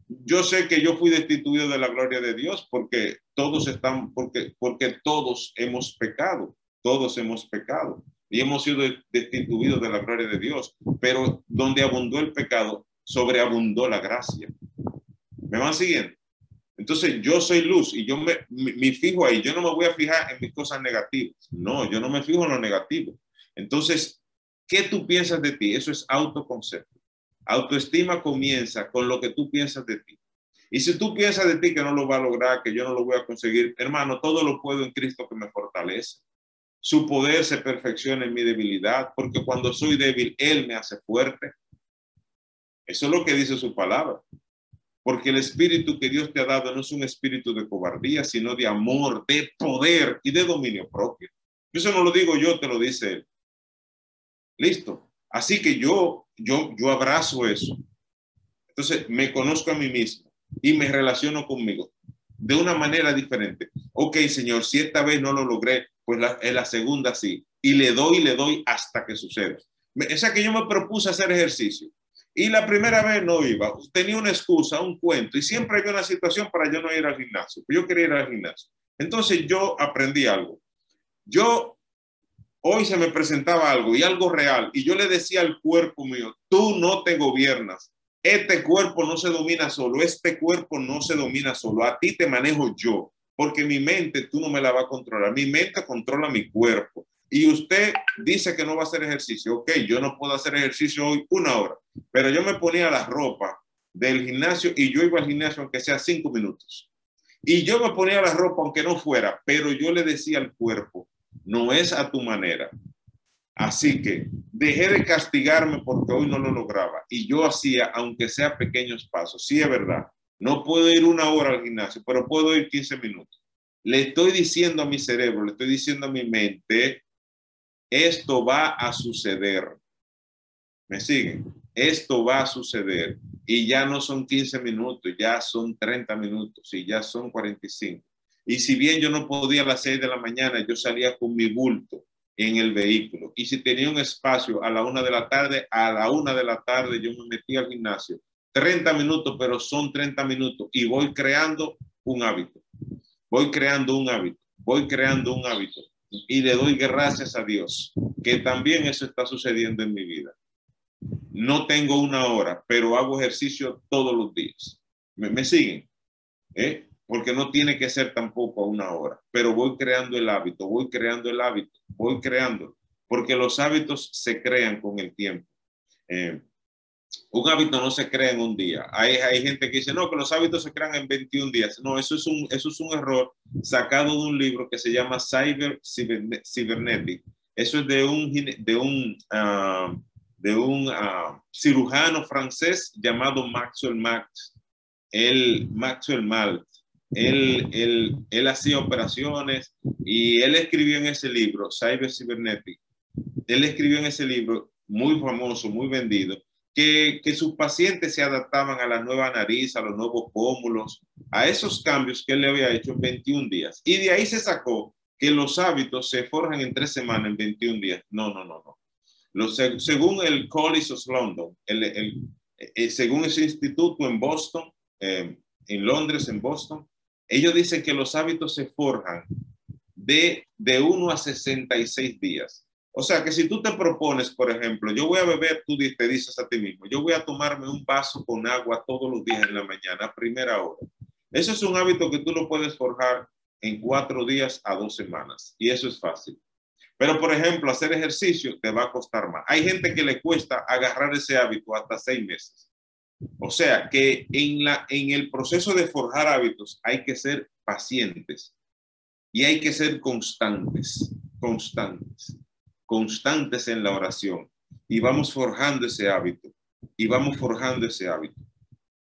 Yo sé que yo fui destituido de la gloria de Dios porque todos están, porque, porque todos hemos pecado, todos hemos pecado y hemos sido destituidos de la gloria de Dios. Pero donde abundó el pecado, sobreabundó la gracia. ¿Me van siguiendo? Entonces yo soy luz y yo me, me, fijo ahí. Yo no me voy a fijar en mis cosas negativas. No, yo no me fijo en lo negativo. Entonces, ¿qué tú piensas de ti? Eso es autoconcepto. Autoestima comienza con lo que tú piensas de ti. Y si tú piensas de ti que no lo va a lograr, que yo no lo voy a conseguir, hermano, todo lo puedo en Cristo que me fortalece. Su poder se perfecciona en mi debilidad, porque cuando soy débil, Él me hace fuerte. Eso es lo que dice su palabra. Porque el espíritu que Dios te ha dado no es un espíritu de cobardía, sino de amor, de poder y de dominio propio. Eso no lo digo yo, te lo dice Él. Listo. Así que yo, yo, yo abrazo eso. Entonces me conozco a mí mismo y me relaciono conmigo de una manera diferente. Ok, Señor, si esta vez no lo logré, pues la, en la segunda sí. Y le doy y le doy hasta que suceda. O sea que yo me propuse hacer ejercicio. Y la primera vez no iba. Tenía una excusa, un cuento. Y siempre había una situación para yo no ir al gimnasio. Yo quería ir al gimnasio. Entonces yo aprendí algo. Yo hoy se me presentaba algo y algo real. Y yo le decía al cuerpo mío, tú no te gobiernas. Este cuerpo no se domina solo. Este cuerpo no se domina solo. A ti te manejo yo porque mi mente tú no me la vas a controlar. Mi mente controla mi cuerpo. Y usted dice que no va a hacer ejercicio. Ok, yo no puedo hacer ejercicio hoy una hora, pero yo me ponía la ropa del gimnasio y yo iba al gimnasio aunque sea cinco minutos. Y yo me ponía la ropa aunque no fuera, pero yo le decía al cuerpo, no es a tu manera. Así que dejé de castigarme porque hoy no lo lograba. Y yo hacía, aunque sea pequeños pasos. Sí, es verdad. No puedo ir una hora al gimnasio, pero puedo ir 15 minutos. Le estoy diciendo a mi cerebro, le estoy diciendo a mi mente, esto va a suceder. ¿Me siguen? Esto va a suceder. Y ya no son 15 minutos, ya son 30 minutos y ya son 45. Y si bien yo no podía a las 6 de la mañana, yo salía con mi bulto en el vehículo. Y si tenía un espacio a la una de la tarde, a la una de la tarde yo me metí al gimnasio 30 minutos, pero son 30 minutos y voy creando un hábito. Voy creando un hábito, voy creando un hábito y le doy gracias a Dios que también eso está sucediendo en mi vida. No tengo una hora, pero hago ejercicio todos los días. ¿Me, siguen? ¿Eh? Porque no tiene que ser tampoco una hora, pero voy creando el hábito, voy creando el hábito, voy creando, porque los hábitos se crean con el tiempo. Eh, un hábito no se crea en un día. Hay, hay gente que dice, no, que los hábitos se crean en 21 días. No, eso es un, eso es un error sacado de un libro que se llama Cyber Cybernetic. Eso es de un, de un, uh, de un uh, cirujano francés llamado Maxwell Max. El Maxwell Maltz. Él, él, él hacía operaciones y él escribió en ese libro, Cyber Cybernetic. Él escribió en ese libro, muy famoso, muy vendido, que, sus pacientes se adaptaban a la nueva nariz, a los nuevos pómulos, a esos cambios que él le había hecho en 21 días. Y de ahí se sacó que los hábitos se forjan en tres semanas, en 21 días. No, no, no, no. Los, según el College of London, el, eh, según ese instituto en Boston, eh, en Londres, en Boston, ellos dicen que los hábitos se forjan de, de 1 a 66 días. O sea que si tú te propones, por ejemplo, yo voy a beber, tú te dices a ti mismo, yo voy a tomarme un vaso con agua todos los días en la mañana, primera hora. Eso es un hábito que tú lo puedes forjar en cuatro días a dos semanas y eso es fácil. Pero, por ejemplo, hacer ejercicio te va a costar más. Hay gente que le cuesta agarrar ese hábito hasta seis meses. O sea que en, la, en el proceso de forjar hábitos hay que ser pacientes y hay que ser constantes, constantes, constantes en la oración. Y vamos forjando ese hábito, y vamos forjando ese hábito.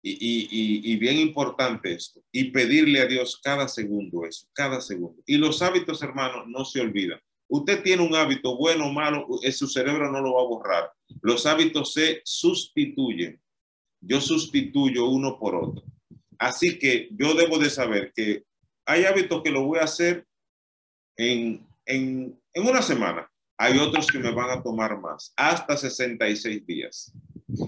Y, y, y, bien importante esto, y pedirle a Dios cada segundo eso, cada segundo. Y los hábitos, hermanos, no se olvidan. Usted tiene un hábito bueno o malo, su cerebro no lo va a borrar. Los hábitos se sustituyen. Yo sustituyo uno por otro. Así que yo debo de saber que hay hábitos que lo voy a hacer en, en, en una semana. Hay otros que me van a tomar más, hasta 66 días.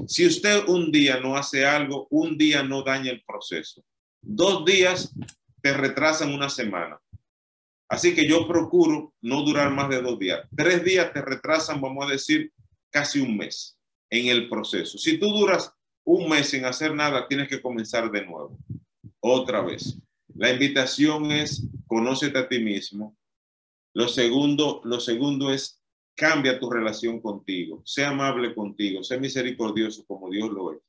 Si usted un día no hace algo, un día no daña el proceso. Dos días te retrasan una semana. Así que yo procuro no durar más de dos días. Tres días te retrasan, vamos a decir, casi un mes en el proceso. Si tú duras un mes sin hacer nada, tienes que comenzar de nuevo, otra vez. La invitación es conócete a ti mismo. Lo segundo, lo segundo es cambia tu relación contigo, sea amable contigo, sea misericordioso como Dios lo es.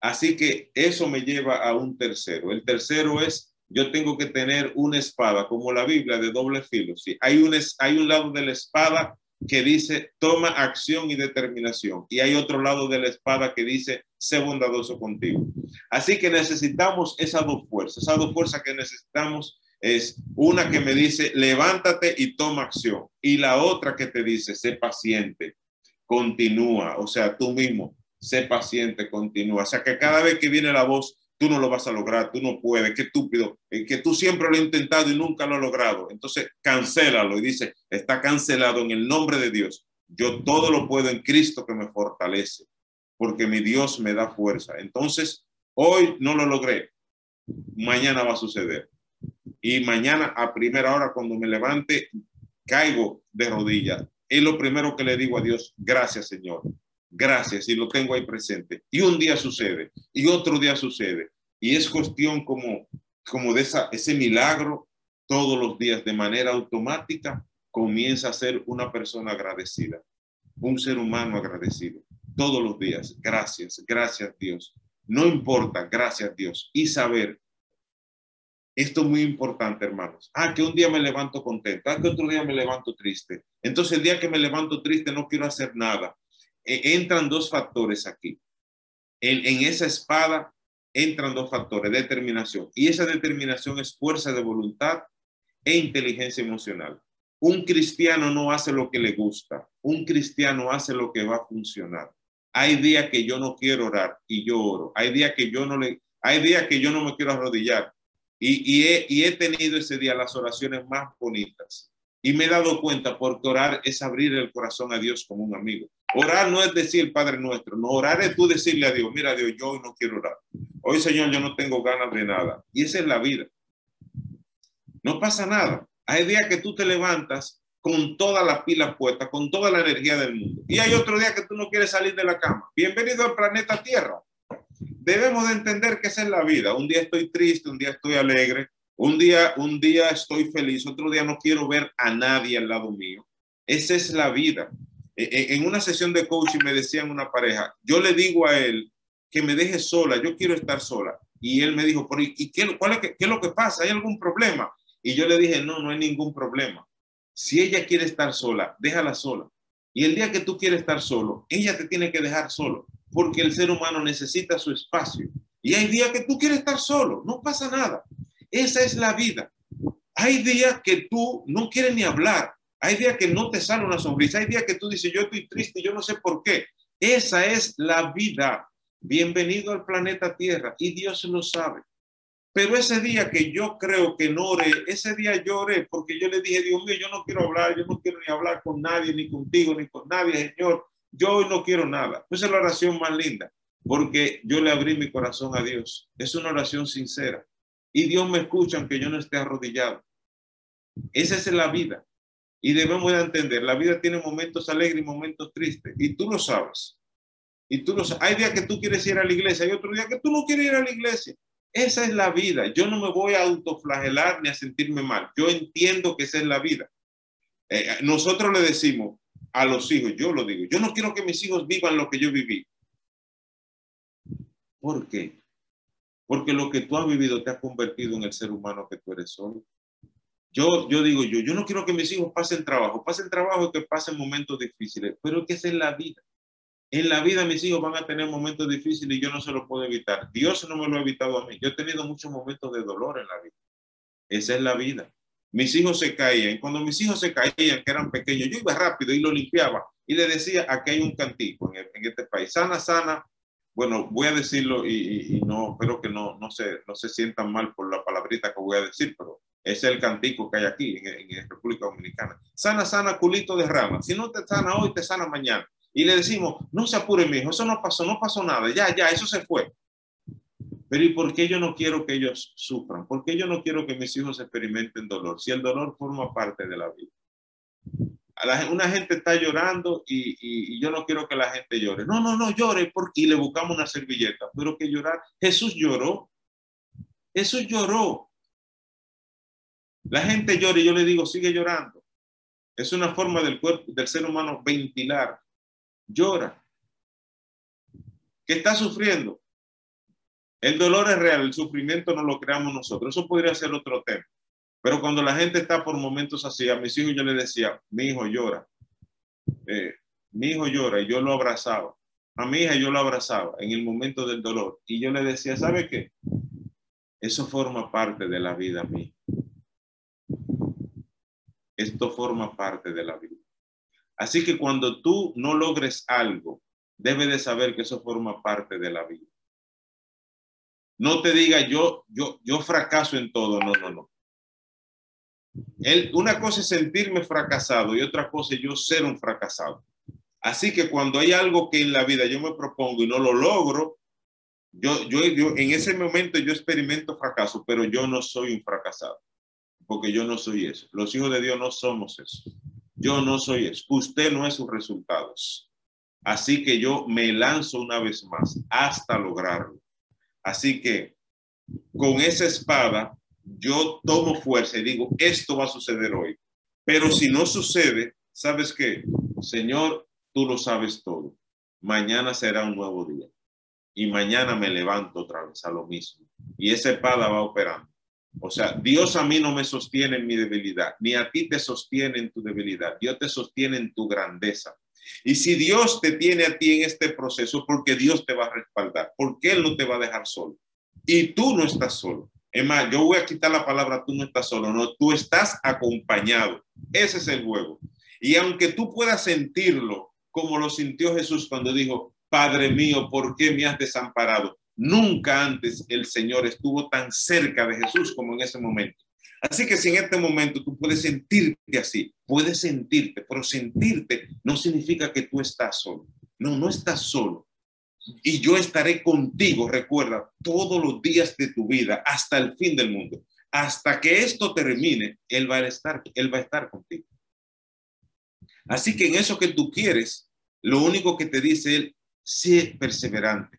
Así que eso me lleva a un tercero. El tercero es yo tengo que tener una espada, como la Biblia, de doble filo. ¿sí? Hay, un, hay un lado de la espada que dice toma acción y determinación, y hay otro lado de la espada que dice sé bondadoso contigo. Así que necesitamos esas dos fuerzas. Esas dos fuerzas que necesitamos es una que me dice levántate y toma acción, y la otra que te dice sé paciente, continúa, o sea, tú mismo, sé paciente, continúa. O sea, que cada vez que viene la voz, tú no lo vas a lograr, tú no puedes, qué estúpido, eh, que tú siempre lo has intentado y nunca lo has logrado. Entonces, cancélalo y dice, está cancelado en el nombre de Dios. Yo todo lo puedo en Cristo que me fortalece, porque mi Dios me da fuerza. Entonces, hoy no lo logré, mañana va a suceder. Y mañana a primera hora, cuando me levante, caigo de rodillas. Es lo primero que le digo a Dios, gracias Señor, gracias y lo tengo ahí presente. Y un día sucede y otro día sucede. Y es cuestión como, como de esa, ese milagro todos los días de manera automática comienza a ser una persona agradecida, un ser humano agradecido. Todos los días, gracias, gracias Dios. No importa, gracias Dios. Y saber, esto es muy importante, hermanos. Ah, que un día me levanto contento, ah, que otro día me levanto triste. Entonces el día que me levanto triste no quiero hacer nada. E, entran dos factores aquí. En, esa espada entran dos factores, determinación. Y esa determinación es fuerza de voluntad e inteligencia emocional. Un cristiano no hace lo que le gusta, un cristiano hace lo que va a funcionar. Hay días que yo no quiero orar y yo oro. Hay días que yo no le, hay días que yo no me quiero arrodillar y, he, y he tenido ese día las oraciones más bonitas. Y me he dado cuenta porque orar es abrir el corazón a Dios como un amigo. Orar no es decir Padre nuestro, no orar es tú decirle a Dios, mira Dios, yo hoy no quiero orar. Hoy Señor, yo no tengo ganas de nada. Y esa es la vida. No pasa nada. Hay días que tú te levantas con toda la pila puesta, con toda la energía del mundo. Y hay otro día que tú no quieres salir de la cama. Bienvenido al planeta Tierra. Debemos de entender que esa es la vida. Un día estoy triste, un día estoy alegre, un día, un día estoy feliz, otro día no quiero ver a nadie al lado mío. Esa es la vida. E, e, en una sesión de coaching me decían una pareja, yo le digo a él que me deje sola, yo quiero estar sola. Y él me dijo, ¿y qué, cuál es, qué, lo que pasa? ¿Hay algún problema? Y yo le dije, no, no hay ningún problema. Si ella quiere estar sola, déjala sola. Y el día que tú quieres estar solo, ella te tiene que dejar solo, porque el ser humano necesita su espacio. Y hay días que tú quieres estar solo, no pasa nada. Esa es la vida. Hay días que tú no quieres ni hablar, hay días que no te sale una sonrisa, hay días que tú dices, yo estoy triste, yo no sé por qué. Esa es la vida. Bienvenido al planeta Tierra y Dios lo sabe. Pero ese día que yo creo que no oré, ese día lloré porque yo le dije, Dios mío, yo no quiero hablar, yo no quiero ni hablar con nadie, ni contigo, ni con nadie, Señor. Yo hoy no quiero nada. Esa es la oración más linda, porque yo le abrí mi corazón a Dios. Es una oración sincera. Y Dios me escucha aunque yo no esté arrodillado. Esa es la vida. Y debemos de entender, la vida tiene momentos alegres y momentos tristes. Y tú lo sabes. Y tú lo sabes. Hay días que tú quieres ir a la iglesia, hay otros días que tú no quieres ir a la iglesia. Esa es la vida. Yo no me voy a autoflagelar ni a sentirme mal. Yo entiendo que esa es la vida. Eh, nosotros le decimos a los hijos, yo lo digo, yo no quiero que mis hijos vivan lo que yo viví. ¿Por qué? Porque lo que tú has vivido te ha convertido en el ser humano que tú eres solo. Yo, yo digo yo, yo no quiero que mis hijos pasen trabajo, pasen trabajo y que pasen momentos difíciles, pero que es en la vida. En la vida mis hijos van a tener momentos difíciles y yo no se los puedo evitar. Dios no me lo ha evitado a mí. Yo he tenido muchos momentos de dolor en la vida. Esa es la vida. Mis hijos se caían. Cuando mis hijos se caían, que eran pequeños, yo iba rápido y lo limpiaba y le decía, aquí hay un cantico en, en este país. Sana, sana, bueno, voy a decirlo y, no, espero que no, no, se, no se sientan mal por la palabrita que voy a decir, pero es el cantico que hay aquí en, en República Dominicana. Sana, sana, culito de rama. Si no te sana hoy, te sana mañana. Y le decimos, no se apure, mi hijo, eso no pasó, no pasó nada, ya, ya, eso se fue. Pero ¿y por qué yo no quiero que ellos sufran? ¿Por qué yo no quiero que mis hijos experimenten dolor? Si el dolor forma parte de la vida una gente está llorando y, yo no quiero que la gente llore. No, no, no llore porque le buscamos una servilleta, pero que llorar. Jesús lloró. Jesús lloró. La gente llora y yo le digo, sigue llorando. Es una forma del cuerpo, del ser humano ventilar. Llora. ¿Qué está sufriendo? El dolor es real, el sufrimiento no lo creamos nosotros. Eso podría ser otro tema. Pero cuando la gente está por momentos así, a mis hijos yo les decía, mi hijo llora, eh, mi hijo llora y yo lo abrazaba. A mi hija yo lo abrazaba en el momento del dolor y yo le decía, ¿sabe qué? Eso forma parte de la vida mía. Esto forma parte de la vida. Así que cuando tú no logres algo, debes de saber que eso forma parte de la vida. No te diga yo, yo, yo fracaso en todo. No, no, no una cosa es sentirme fracasado y otra cosa es yo ser un fracasado. Así que cuando hay algo que en la vida yo me propongo y no lo logro, yo, yo, yo en ese momento yo experimento fracaso, pero yo no soy un fracasado, porque yo no soy eso. Los hijos de Dios no somos eso. Yo no soy eso. Usted no es sus resultados. Así que yo me lanzo una vez más hasta lograrlo. Así que con esa espada yo tomo fuerza y digo, esto va a suceder hoy. Pero si no sucede, ¿sabes qué? Señor, tú lo sabes todo. Mañana será un nuevo día. Y mañana me levanto otra vez a lo mismo. Y esa espada va operando. O sea, Dios a mí no me sostiene en mi debilidad, ni a ti te sostiene en tu debilidad. Dios te sostiene en tu grandeza. Y si Dios te tiene a ti en este proceso, porque Dios te va a respaldar, porque Él no te va a dejar solo. Y tú no estás solo. Es más, yo voy a quitar la palabra tú no estás solo, no, tú estás acompañado. Ese es el juego. Y aunque tú puedas sentirlo como lo sintió Jesús cuando dijo, Padre mío, ¿por qué me has desamparado? Nunca antes el Señor estuvo tan cerca de Jesús como en ese momento. Así que si en este momento tú puedes sentirte así, puedes sentirte, pero sentirte no significa que tú estás solo. No, no estás solo y yo estaré contigo, recuerda, todos los días de tu vida hasta el fin del mundo. Hasta que esto termine, Él va a estar, Él va a estar contigo. Así que en eso que tú quieres, lo único que te dice Él, sé perseverante.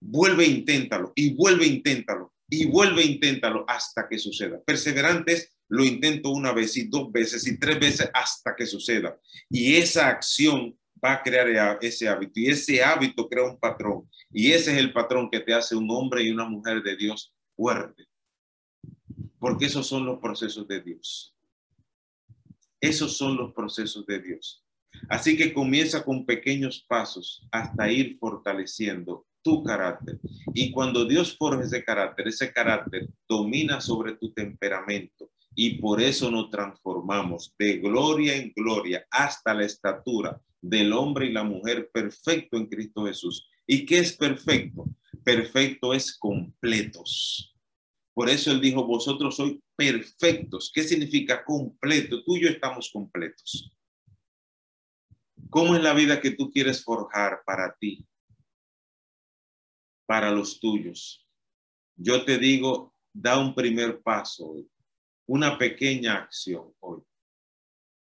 Vuelve, inténtalo y vuelve, inténtalo y vuelve, inténtalo hasta que suceda. Perseverante es lo intento una vez y dos veces y tres veces hasta que suceda. Y esa acción va a crear ese hábito y ese hábito crea un patrón y ese es el patrón que te hace un hombre y una mujer de Dios fuerte. Porque esos son los procesos de Dios. Esos son los procesos de Dios. Así que comienza con pequeños pasos hasta ir fortaleciendo tu carácter. Y cuando Dios forja ese carácter, ese carácter domina sobre tu temperamento. Y por eso nos transformamos de gloria en gloria hasta la estatura del hombre y la mujer perfecto en Cristo Jesús. ¿Y qué es perfecto? Perfecto es completos. Por eso él dijo, vosotros sois perfectos. ¿Qué significa completo? Tú y yo estamos completos. ¿Cómo es la vida que tú quieres forjar para ti? Para los tuyos. Yo te digo, da un primer paso una pequeña acción hoy.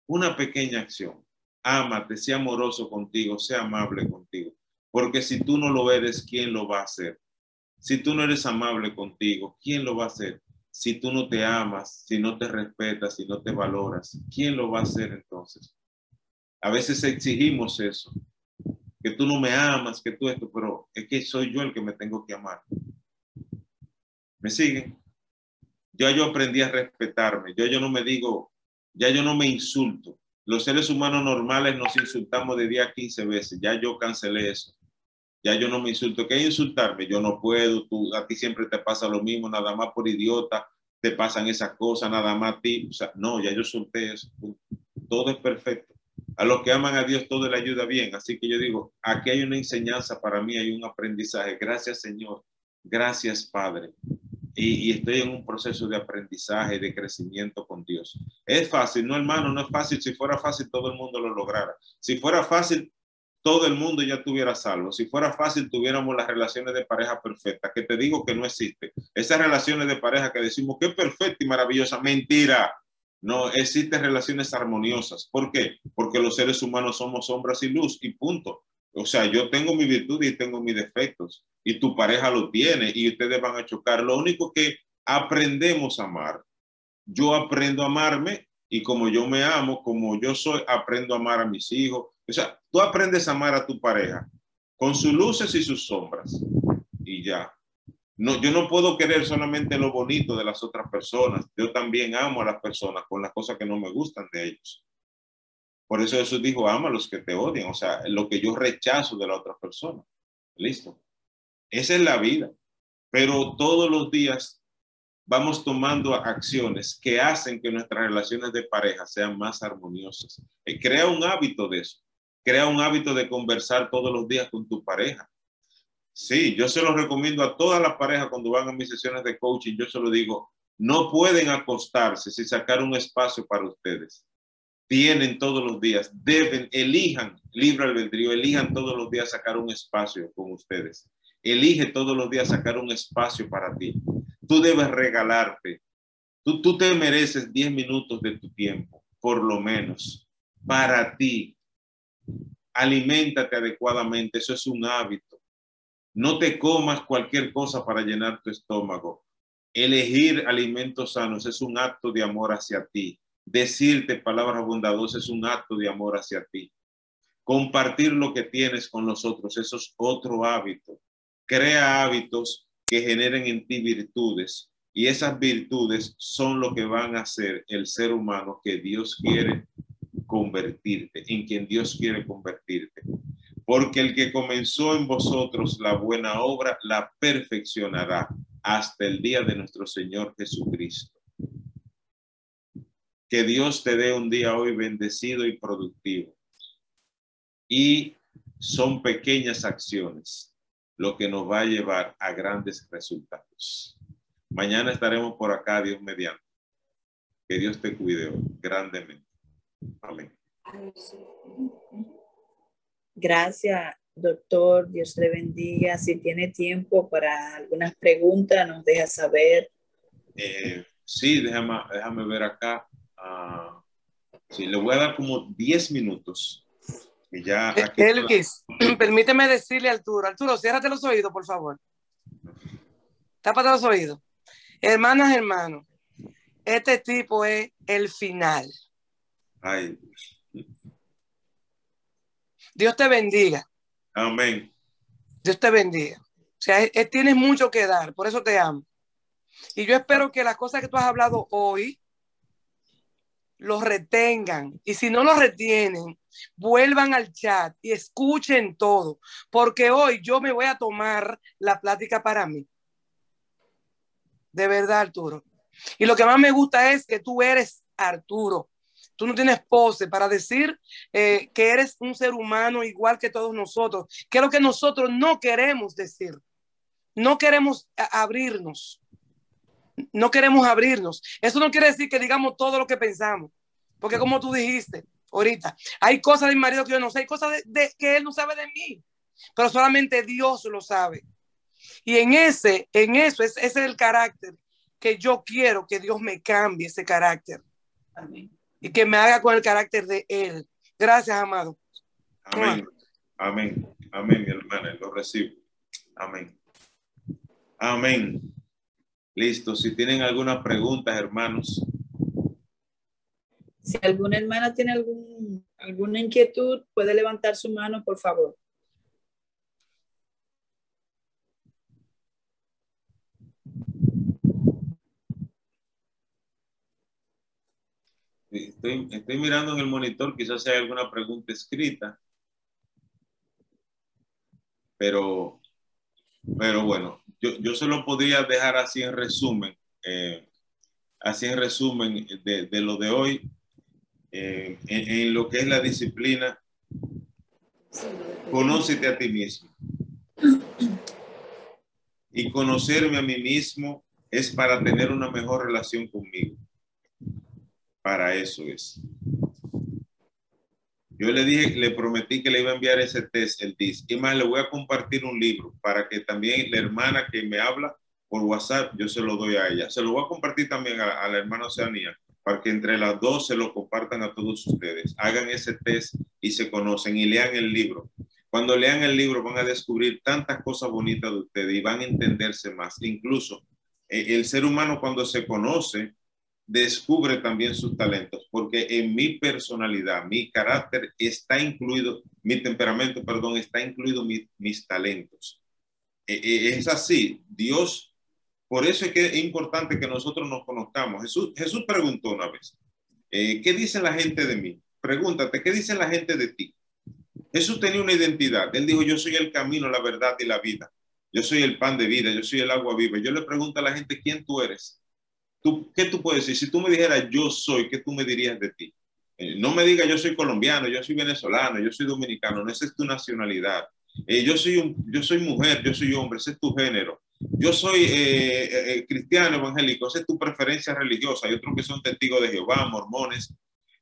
Una pequeña acción. Ámate, sea amoroso contigo, sea amable contigo. Porque si tú no lo eres, ¿quién lo va a hacer? Si tú no eres amable contigo, ¿quién lo va a hacer? Si tú no te amas, si no te respetas, si no te valoras, ¿quién lo va a hacer entonces? A veces exigimos eso, que tú no me amas, que tú esto, pero es que soy yo el que me tengo que amar. ¿Me siguen? Ya yo aprendí a respetarme, ya yo no me digo, ya yo no me insulto. Los seres humanos normales nos insultamos de día 15 veces, ya yo cancelé eso. Ya yo no me insulto. ¿Qué insultarme? Yo no puedo, tú, a ti siempre te pasa lo mismo, nada más por idiota te pasan esas cosas, nada más a ti. O sea, no, ya yo solté eso. Todo es perfecto. A los que aman a Dios todo le ayuda bien. Así que yo digo, aquí hay una enseñanza para mí, hay un aprendizaje. Gracias Señor. Gracias Padre. Y, estoy en un proceso de aprendizaje, de crecimiento con Dios. Es fácil, no hermano, no es fácil. Si fuera fácil, todo el mundo lo lograra. Si fuera fácil, todo el mundo ya tuviera salvo. Si fuera fácil, tuviéramos las relaciones de pareja perfectas, que te digo que no existe. Esas relaciones de pareja que decimos que es perfecta y maravillosa, mentira. No existen relaciones armoniosas. ¿Por qué? Porque los seres humanos somos sombras y luz y punto. O sea, yo tengo mi virtud y tengo mis defectos y tu pareja lo tiene y ustedes van a chocar. Lo único que aprendemos a amar. Yo aprendo a amarme y como yo me amo, como yo soy, aprendo a amar a mis hijos. O sea, tú aprendes a amar a tu pareja con sus luces y sus sombras y ya. No, yo no puedo querer solamente lo bonito de las otras personas. Yo también amo a las personas con las cosas que no me gustan de ellos. Por eso Jesús dijo, ama a los que te odian, o sea, lo que yo rechazo de la otra persona. Listo. Esa es la vida. Pero todos los días vamos tomando acciones que hacen que nuestras relaciones de pareja sean más armoniosas. Eh, crea un hábito de eso. Crea un hábito de conversar todos los días con tu pareja. Sí, yo se lo recomiendo a todas las parejas cuando van a mis sesiones de coaching. Yo se lo digo, no pueden acostarse sin sacar un espacio para ustedes. Tienen todos los días, deben, elijan libre albedrío, elijan todos los días sacar un espacio con ustedes. Elige todos los días sacar un espacio para ti. Tú debes regalarte. Tú, tú te mereces 10 minutos de tu tiempo, por lo menos, para ti, aliméntate adecuadamente, eso es un hábito. No te comas cualquier cosa para llenar tu estómago. Elegir alimentos sanos es un acto de amor hacia ti. Decirte palabras bondadosas es un acto de amor hacia ti. Compartir lo que tienes con los otros, eso es otro hábito. Crea hábitos que generen en ti virtudes y esas virtudes son lo que van a hacer el ser humano que Dios quiere convertirte, en quien Dios quiere convertirte. Porque el que comenzó en vosotros la buena obra, la perfeccionará hasta el día de nuestro Señor Jesucristo. Que Dios te dé un día hoy bendecido y productivo. Y son pequeñas acciones lo que nos va a llevar a grandes resultados. Mañana estaremos por acá, Dios mediante. Que Dios te cuide grandemente. Amén. Gracias, doctor. Dios le bendiga. Si tiene tiempo para algunas preguntas, nos deja saber. Eh, sí, déjame, déjame ver acá. Uh, sí, le voy a dar como 10 minutos. Y ya Elvis, (clears throat) permíteme decirle a Arturo, Arturo, ciérrate los oídos, por favor. Tápate los oídos. Hermanas, hermanos, este tipo es el final. Ay. Dios te bendiga. Amén. Dios te bendiga. O sea, él, tienes mucho que dar, por eso te amo. Y yo espero que las cosas que tú has hablado hoy los retengan. Y si no los retienen, vuelvan al chat y escuchen todo, porque hoy yo me voy a tomar la plática para mí. De verdad, Arturo. Y lo que más me gusta es que tú eres Arturo. Tú no tienes pose para decir eh, que eres un ser humano igual que todos nosotros, que lo que nosotros no queremos decir. No queremos abrirnos. No queremos abrirnos. Eso no quiere decir que digamos todo lo que pensamos. Porque como tú dijiste ahorita, hay cosas de mi marido que yo no sé, hay cosas de, que él no sabe de mí. Pero solamente Dios lo sabe. Y en ese, en eso, es el carácter que yo quiero que Dios me cambie ese carácter Amén. Y que me haga con el carácter de Él. Gracias, amado. Amén. Amén. Amén, mi hermana. Lo recibo. Amén. Amén. Listo. Si tienen alguna pregunta, hermanos. Si alguna hermana tiene algún, alguna inquietud, puede levantar su mano, por favor. Estoy, estoy mirando en el monitor, quizás hay alguna pregunta escrita. Pero, pero bueno, yo, yo se lo podría dejar así en resumen, eh, así en resumen de, de, lo de hoy, eh, en, en, lo que es la disciplina. Conócete a ti mismo. Y conocerme a mí mismo es para tener una mejor relación conmigo. Para eso es. Yo le dije, le prometí que le iba a enviar ese test, el DIS. Y más, le voy a compartir un libro para que también la hermana que me habla por WhatsApp, yo se lo doy a ella. Se lo voy a compartir también a, a la hermana Oceanía, para que entre las dos se lo compartan a todos ustedes. Hagan ese test y se conocen y lean el libro. Cuando lean el libro van a descubrir tantas cosas bonitas de ustedes y van a entenderse más. Incluso eh, el ser humano cuando se conoce, descubre también sus talentos, porque en mi personalidad, mi carácter está incluido, mi temperamento, perdón, está incluido mi, mis talentos. Eh, es así, Dios, por eso es que es importante que nosotros nos conozcamos. Jesús, Jesús preguntó una vez, eh, ¿qué dice la gente de mí? Pregúntate, ¿qué dice la gente de ti? Jesús tenía una identidad. Él dijo, yo soy el camino, la verdad y la vida. Yo soy el pan de vida, yo soy el agua viva. Yo le pregunto a la gente, ¿quién tú eres? ¿Tú, ¿Qué tú puedes decir? Si tú me dijeras, yo soy, ¿qué tú me dirías de ti? Eh, no me digas, yo soy colombiano, yo soy venezolano, yo soy dominicano. No, esa es tu nacionalidad. Eh, yo, soy un, yo soy mujer, yo soy hombre, ese es tu género. Yo soy eh, eh, cristiano, evangélico, esa es tu preferencia religiosa. Hay otros que son testigos de Jehová, mormones.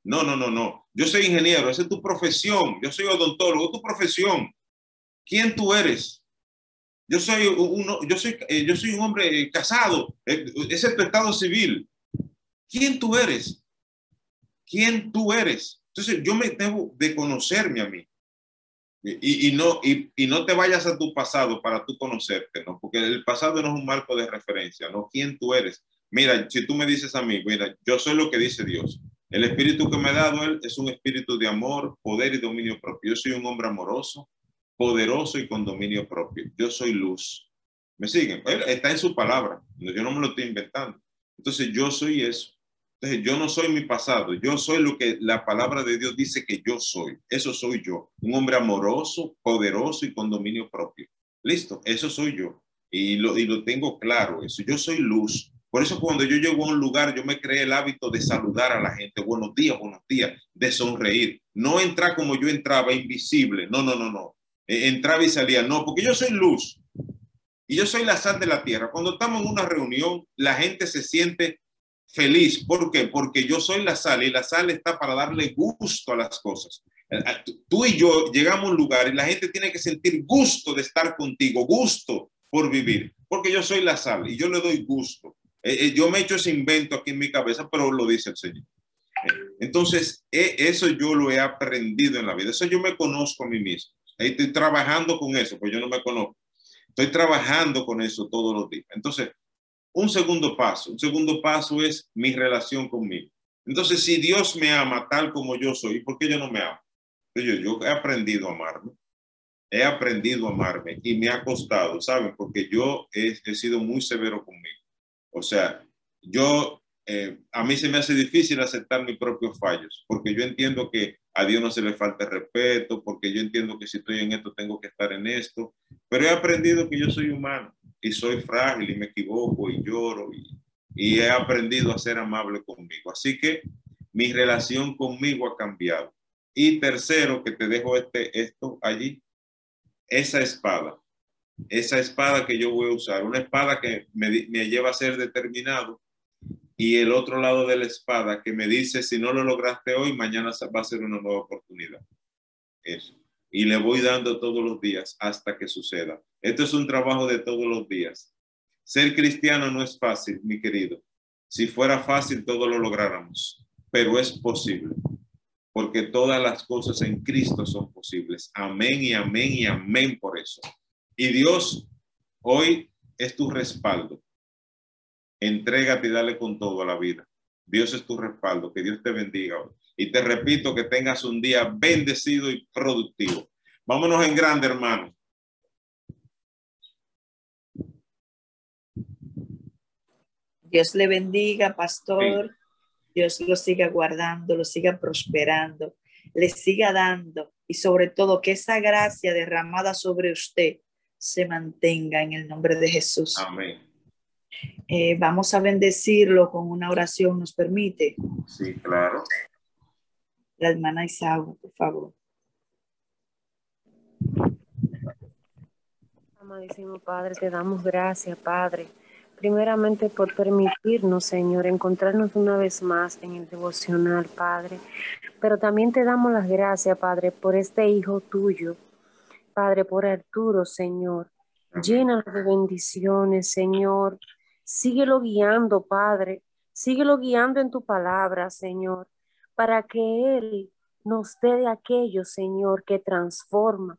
No, no, no, no. Yo soy ingeniero, esa es tu profesión. Yo soy odontólogo, tu profesión. ¿Quién tú eres? Yo soy, uno, yo soy, eh, yo soy un hombre eh, casado, ese es tu estado civil. ¿Quién tú eres? ¿Quién tú eres? Entonces yo me debo de conocerme a mí. Y, no, y, no te vayas a tu pasado para tú conocerte, ¿no? Porque el pasado no es un marco de referencia, ¿no? ¿Quién tú eres? Mira, si tú me dices a mí, mira, yo soy lo que dice Dios. El espíritu que me ha dado Él es un espíritu de amor, poder y dominio propio. Yo soy un hombre amoroso, poderoso y con dominio propio. Yo soy luz. ¿Me siguen? Está en su palabra. Yo no me lo estoy inventando. Entonces yo soy eso. Entonces yo no soy mi pasado. Yo soy lo que la palabra de Dios dice que yo soy. Eso soy yo. Un hombre amoroso, poderoso y con dominio propio. Listo. Eso soy yo. Y lo, y lo tengo claro. Eso. Yo soy luz. Por eso cuando yo llego a un lugar, yo me creé el hábito de saludar a la gente. Buenos días, buenos días. De sonreír. No entrar como yo entraba, invisible. No, no, no, no entraba y salía. No, porque yo soy luz y yo soy la sal de la tierra. Cuando estamos en una reunión, la gente se siente feliz. ¿Por qué? Porque yo soy la sal y la sal está para darle gusto a las cosas. Tú y yo llegamos a un lugar y la gente tiene que sentir gusto de estar contigo, gusto por vivir, porque yo soy la sal y yo le doy gusto. Yo me he hecho ese invento aquí en mi cabeza, pero lo dice el Señor. Entonces, eso yo lo he aprendido en la vida. Eso yo me conozco a mí mismo. Ahí estoy trabajando con eso, pues yo no me conozco. Estoy trabajando con eso todos los días. Entonces, un segundo paso, un segundo paso es mi relación conmigo. Entonces, si Dios me ama tal como yo soy, ¿por qué yo no me amo? Yo, yo he aprendido a amarme. He aprendido a amarme y me ha costado, ¿saben? Porque yo he, he sido muy severo conmigo. O sea, yo, eh, a mí se me hace difícil aceptar mis propios fallos, porque yo entiendo que a Dios no se le falta respeto, porque yo entiendo que si estoy en esto tengo que estar en esto, pero he aprendido que yo soy humano y soy frágil y me equivoco y lloro y, he aprendido a ser amable conmigo. Así que mi relación conmigo ha cambiado. Y tercero, que te dejo este, esto allí, esa espada, esa espada que yo voy a usar, una espada que me lleva a ser determinado, y el otro lado de la espada que me dice, si no lo lograste hoy, mañana va a ser una nueva oportunidad. Eso. Y le voy dando todos los días hasta que suceda. Esto es un trabajo de todos los días. Ser cristiano no es fácil, mi querido. Si fuera fácil, todo lo lográramos, pero es posible, porque todas las cosas en Cristo son posibles. Amén y amén y amén por eso. Y Dios hoy es tu respaldo. Entrégate y dale con todo a la vida. Dios es tu respaldo. Que Dios te bendiga hoy. Y te repito que tengas un día bendecido y productivo. Vámonos en grande, hermano. Dios le bendiga, pastor. Dios lo siga guardando, lo siga prosperando, le siga dando y sobre todo que esa gracia derramada sobre usted se mantenga en el nombre de Jesús. Amén. Eh, vamos a bendecirlo con una oración, ¿nos permite? Sí, claro. La hermana Isaura, por favor. Amadísimo Padre, te damos gracias, Padre primeramente por permitirnos, Señor, encontrarnos una vez más en el devocional, Padre. Pero también te damos las gracias, Padre, por este hijo tuyo, Padre, por Arturo, Señor. Llénalo de bendiciones, Señor. Síguelo guiando, Padre. Síguelo guiando en tu palabra, Señor, para que Él nos dé de aquello, Señor, que transforma,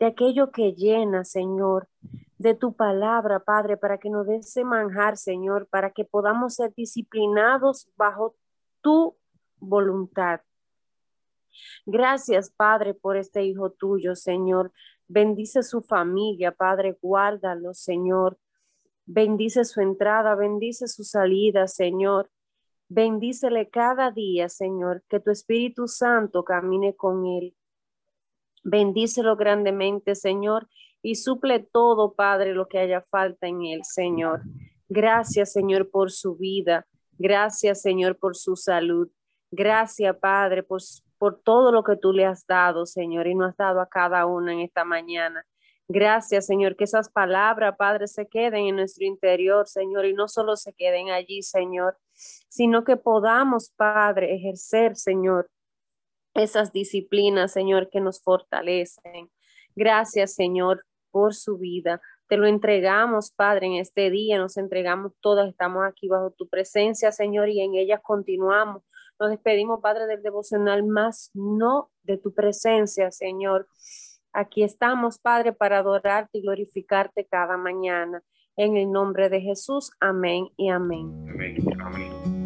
de aquello que llena, Señor, de tu palabra, Padre, para que nos dé ese manjar, Señor, para que podamos ser disciplinados bajo tu voluntad. Gracias, Padre, por este hijo tuyo, Señor. Bendice su familia, Padre, guárdalo, Señor. Bendice su entrada, bendice su salida, Señor. Bendícele cada día, Señor, que tu Espíritu Santo camine con él. Bendícelo grandemente, Señor, y suple todo, Padre, lo que haya falta en él, Señor. Gracias, Señor, por su vida. Gracias, Señor, por su salud. Gracias, Padre, por, por todo lo que tú le has dado, Señor, y nos has dado a cada uno en esta mañana. Gracias, Señor, que esas palabras, Padre, se queden en nuestro interior, Señor, y no solo se queden allí, Señor, sino que podamos, Padre, ejercer, Señor, esas disciplinas, Señor, que nos fortalecen. Gracias, Señor, por su vida. Te lo entregamos, Padre, en este día, nos entregamos todas, estamos aquí bajo tu presencia, Señor, y en ellas continuamos. Nos despedimos, Padre, del devocional, más no de tu presencia, Señor. Aquí estamos, Padre, para adorarte y glorificarte cada mañana. En el nombre de Jesús, amén y amén. Amén.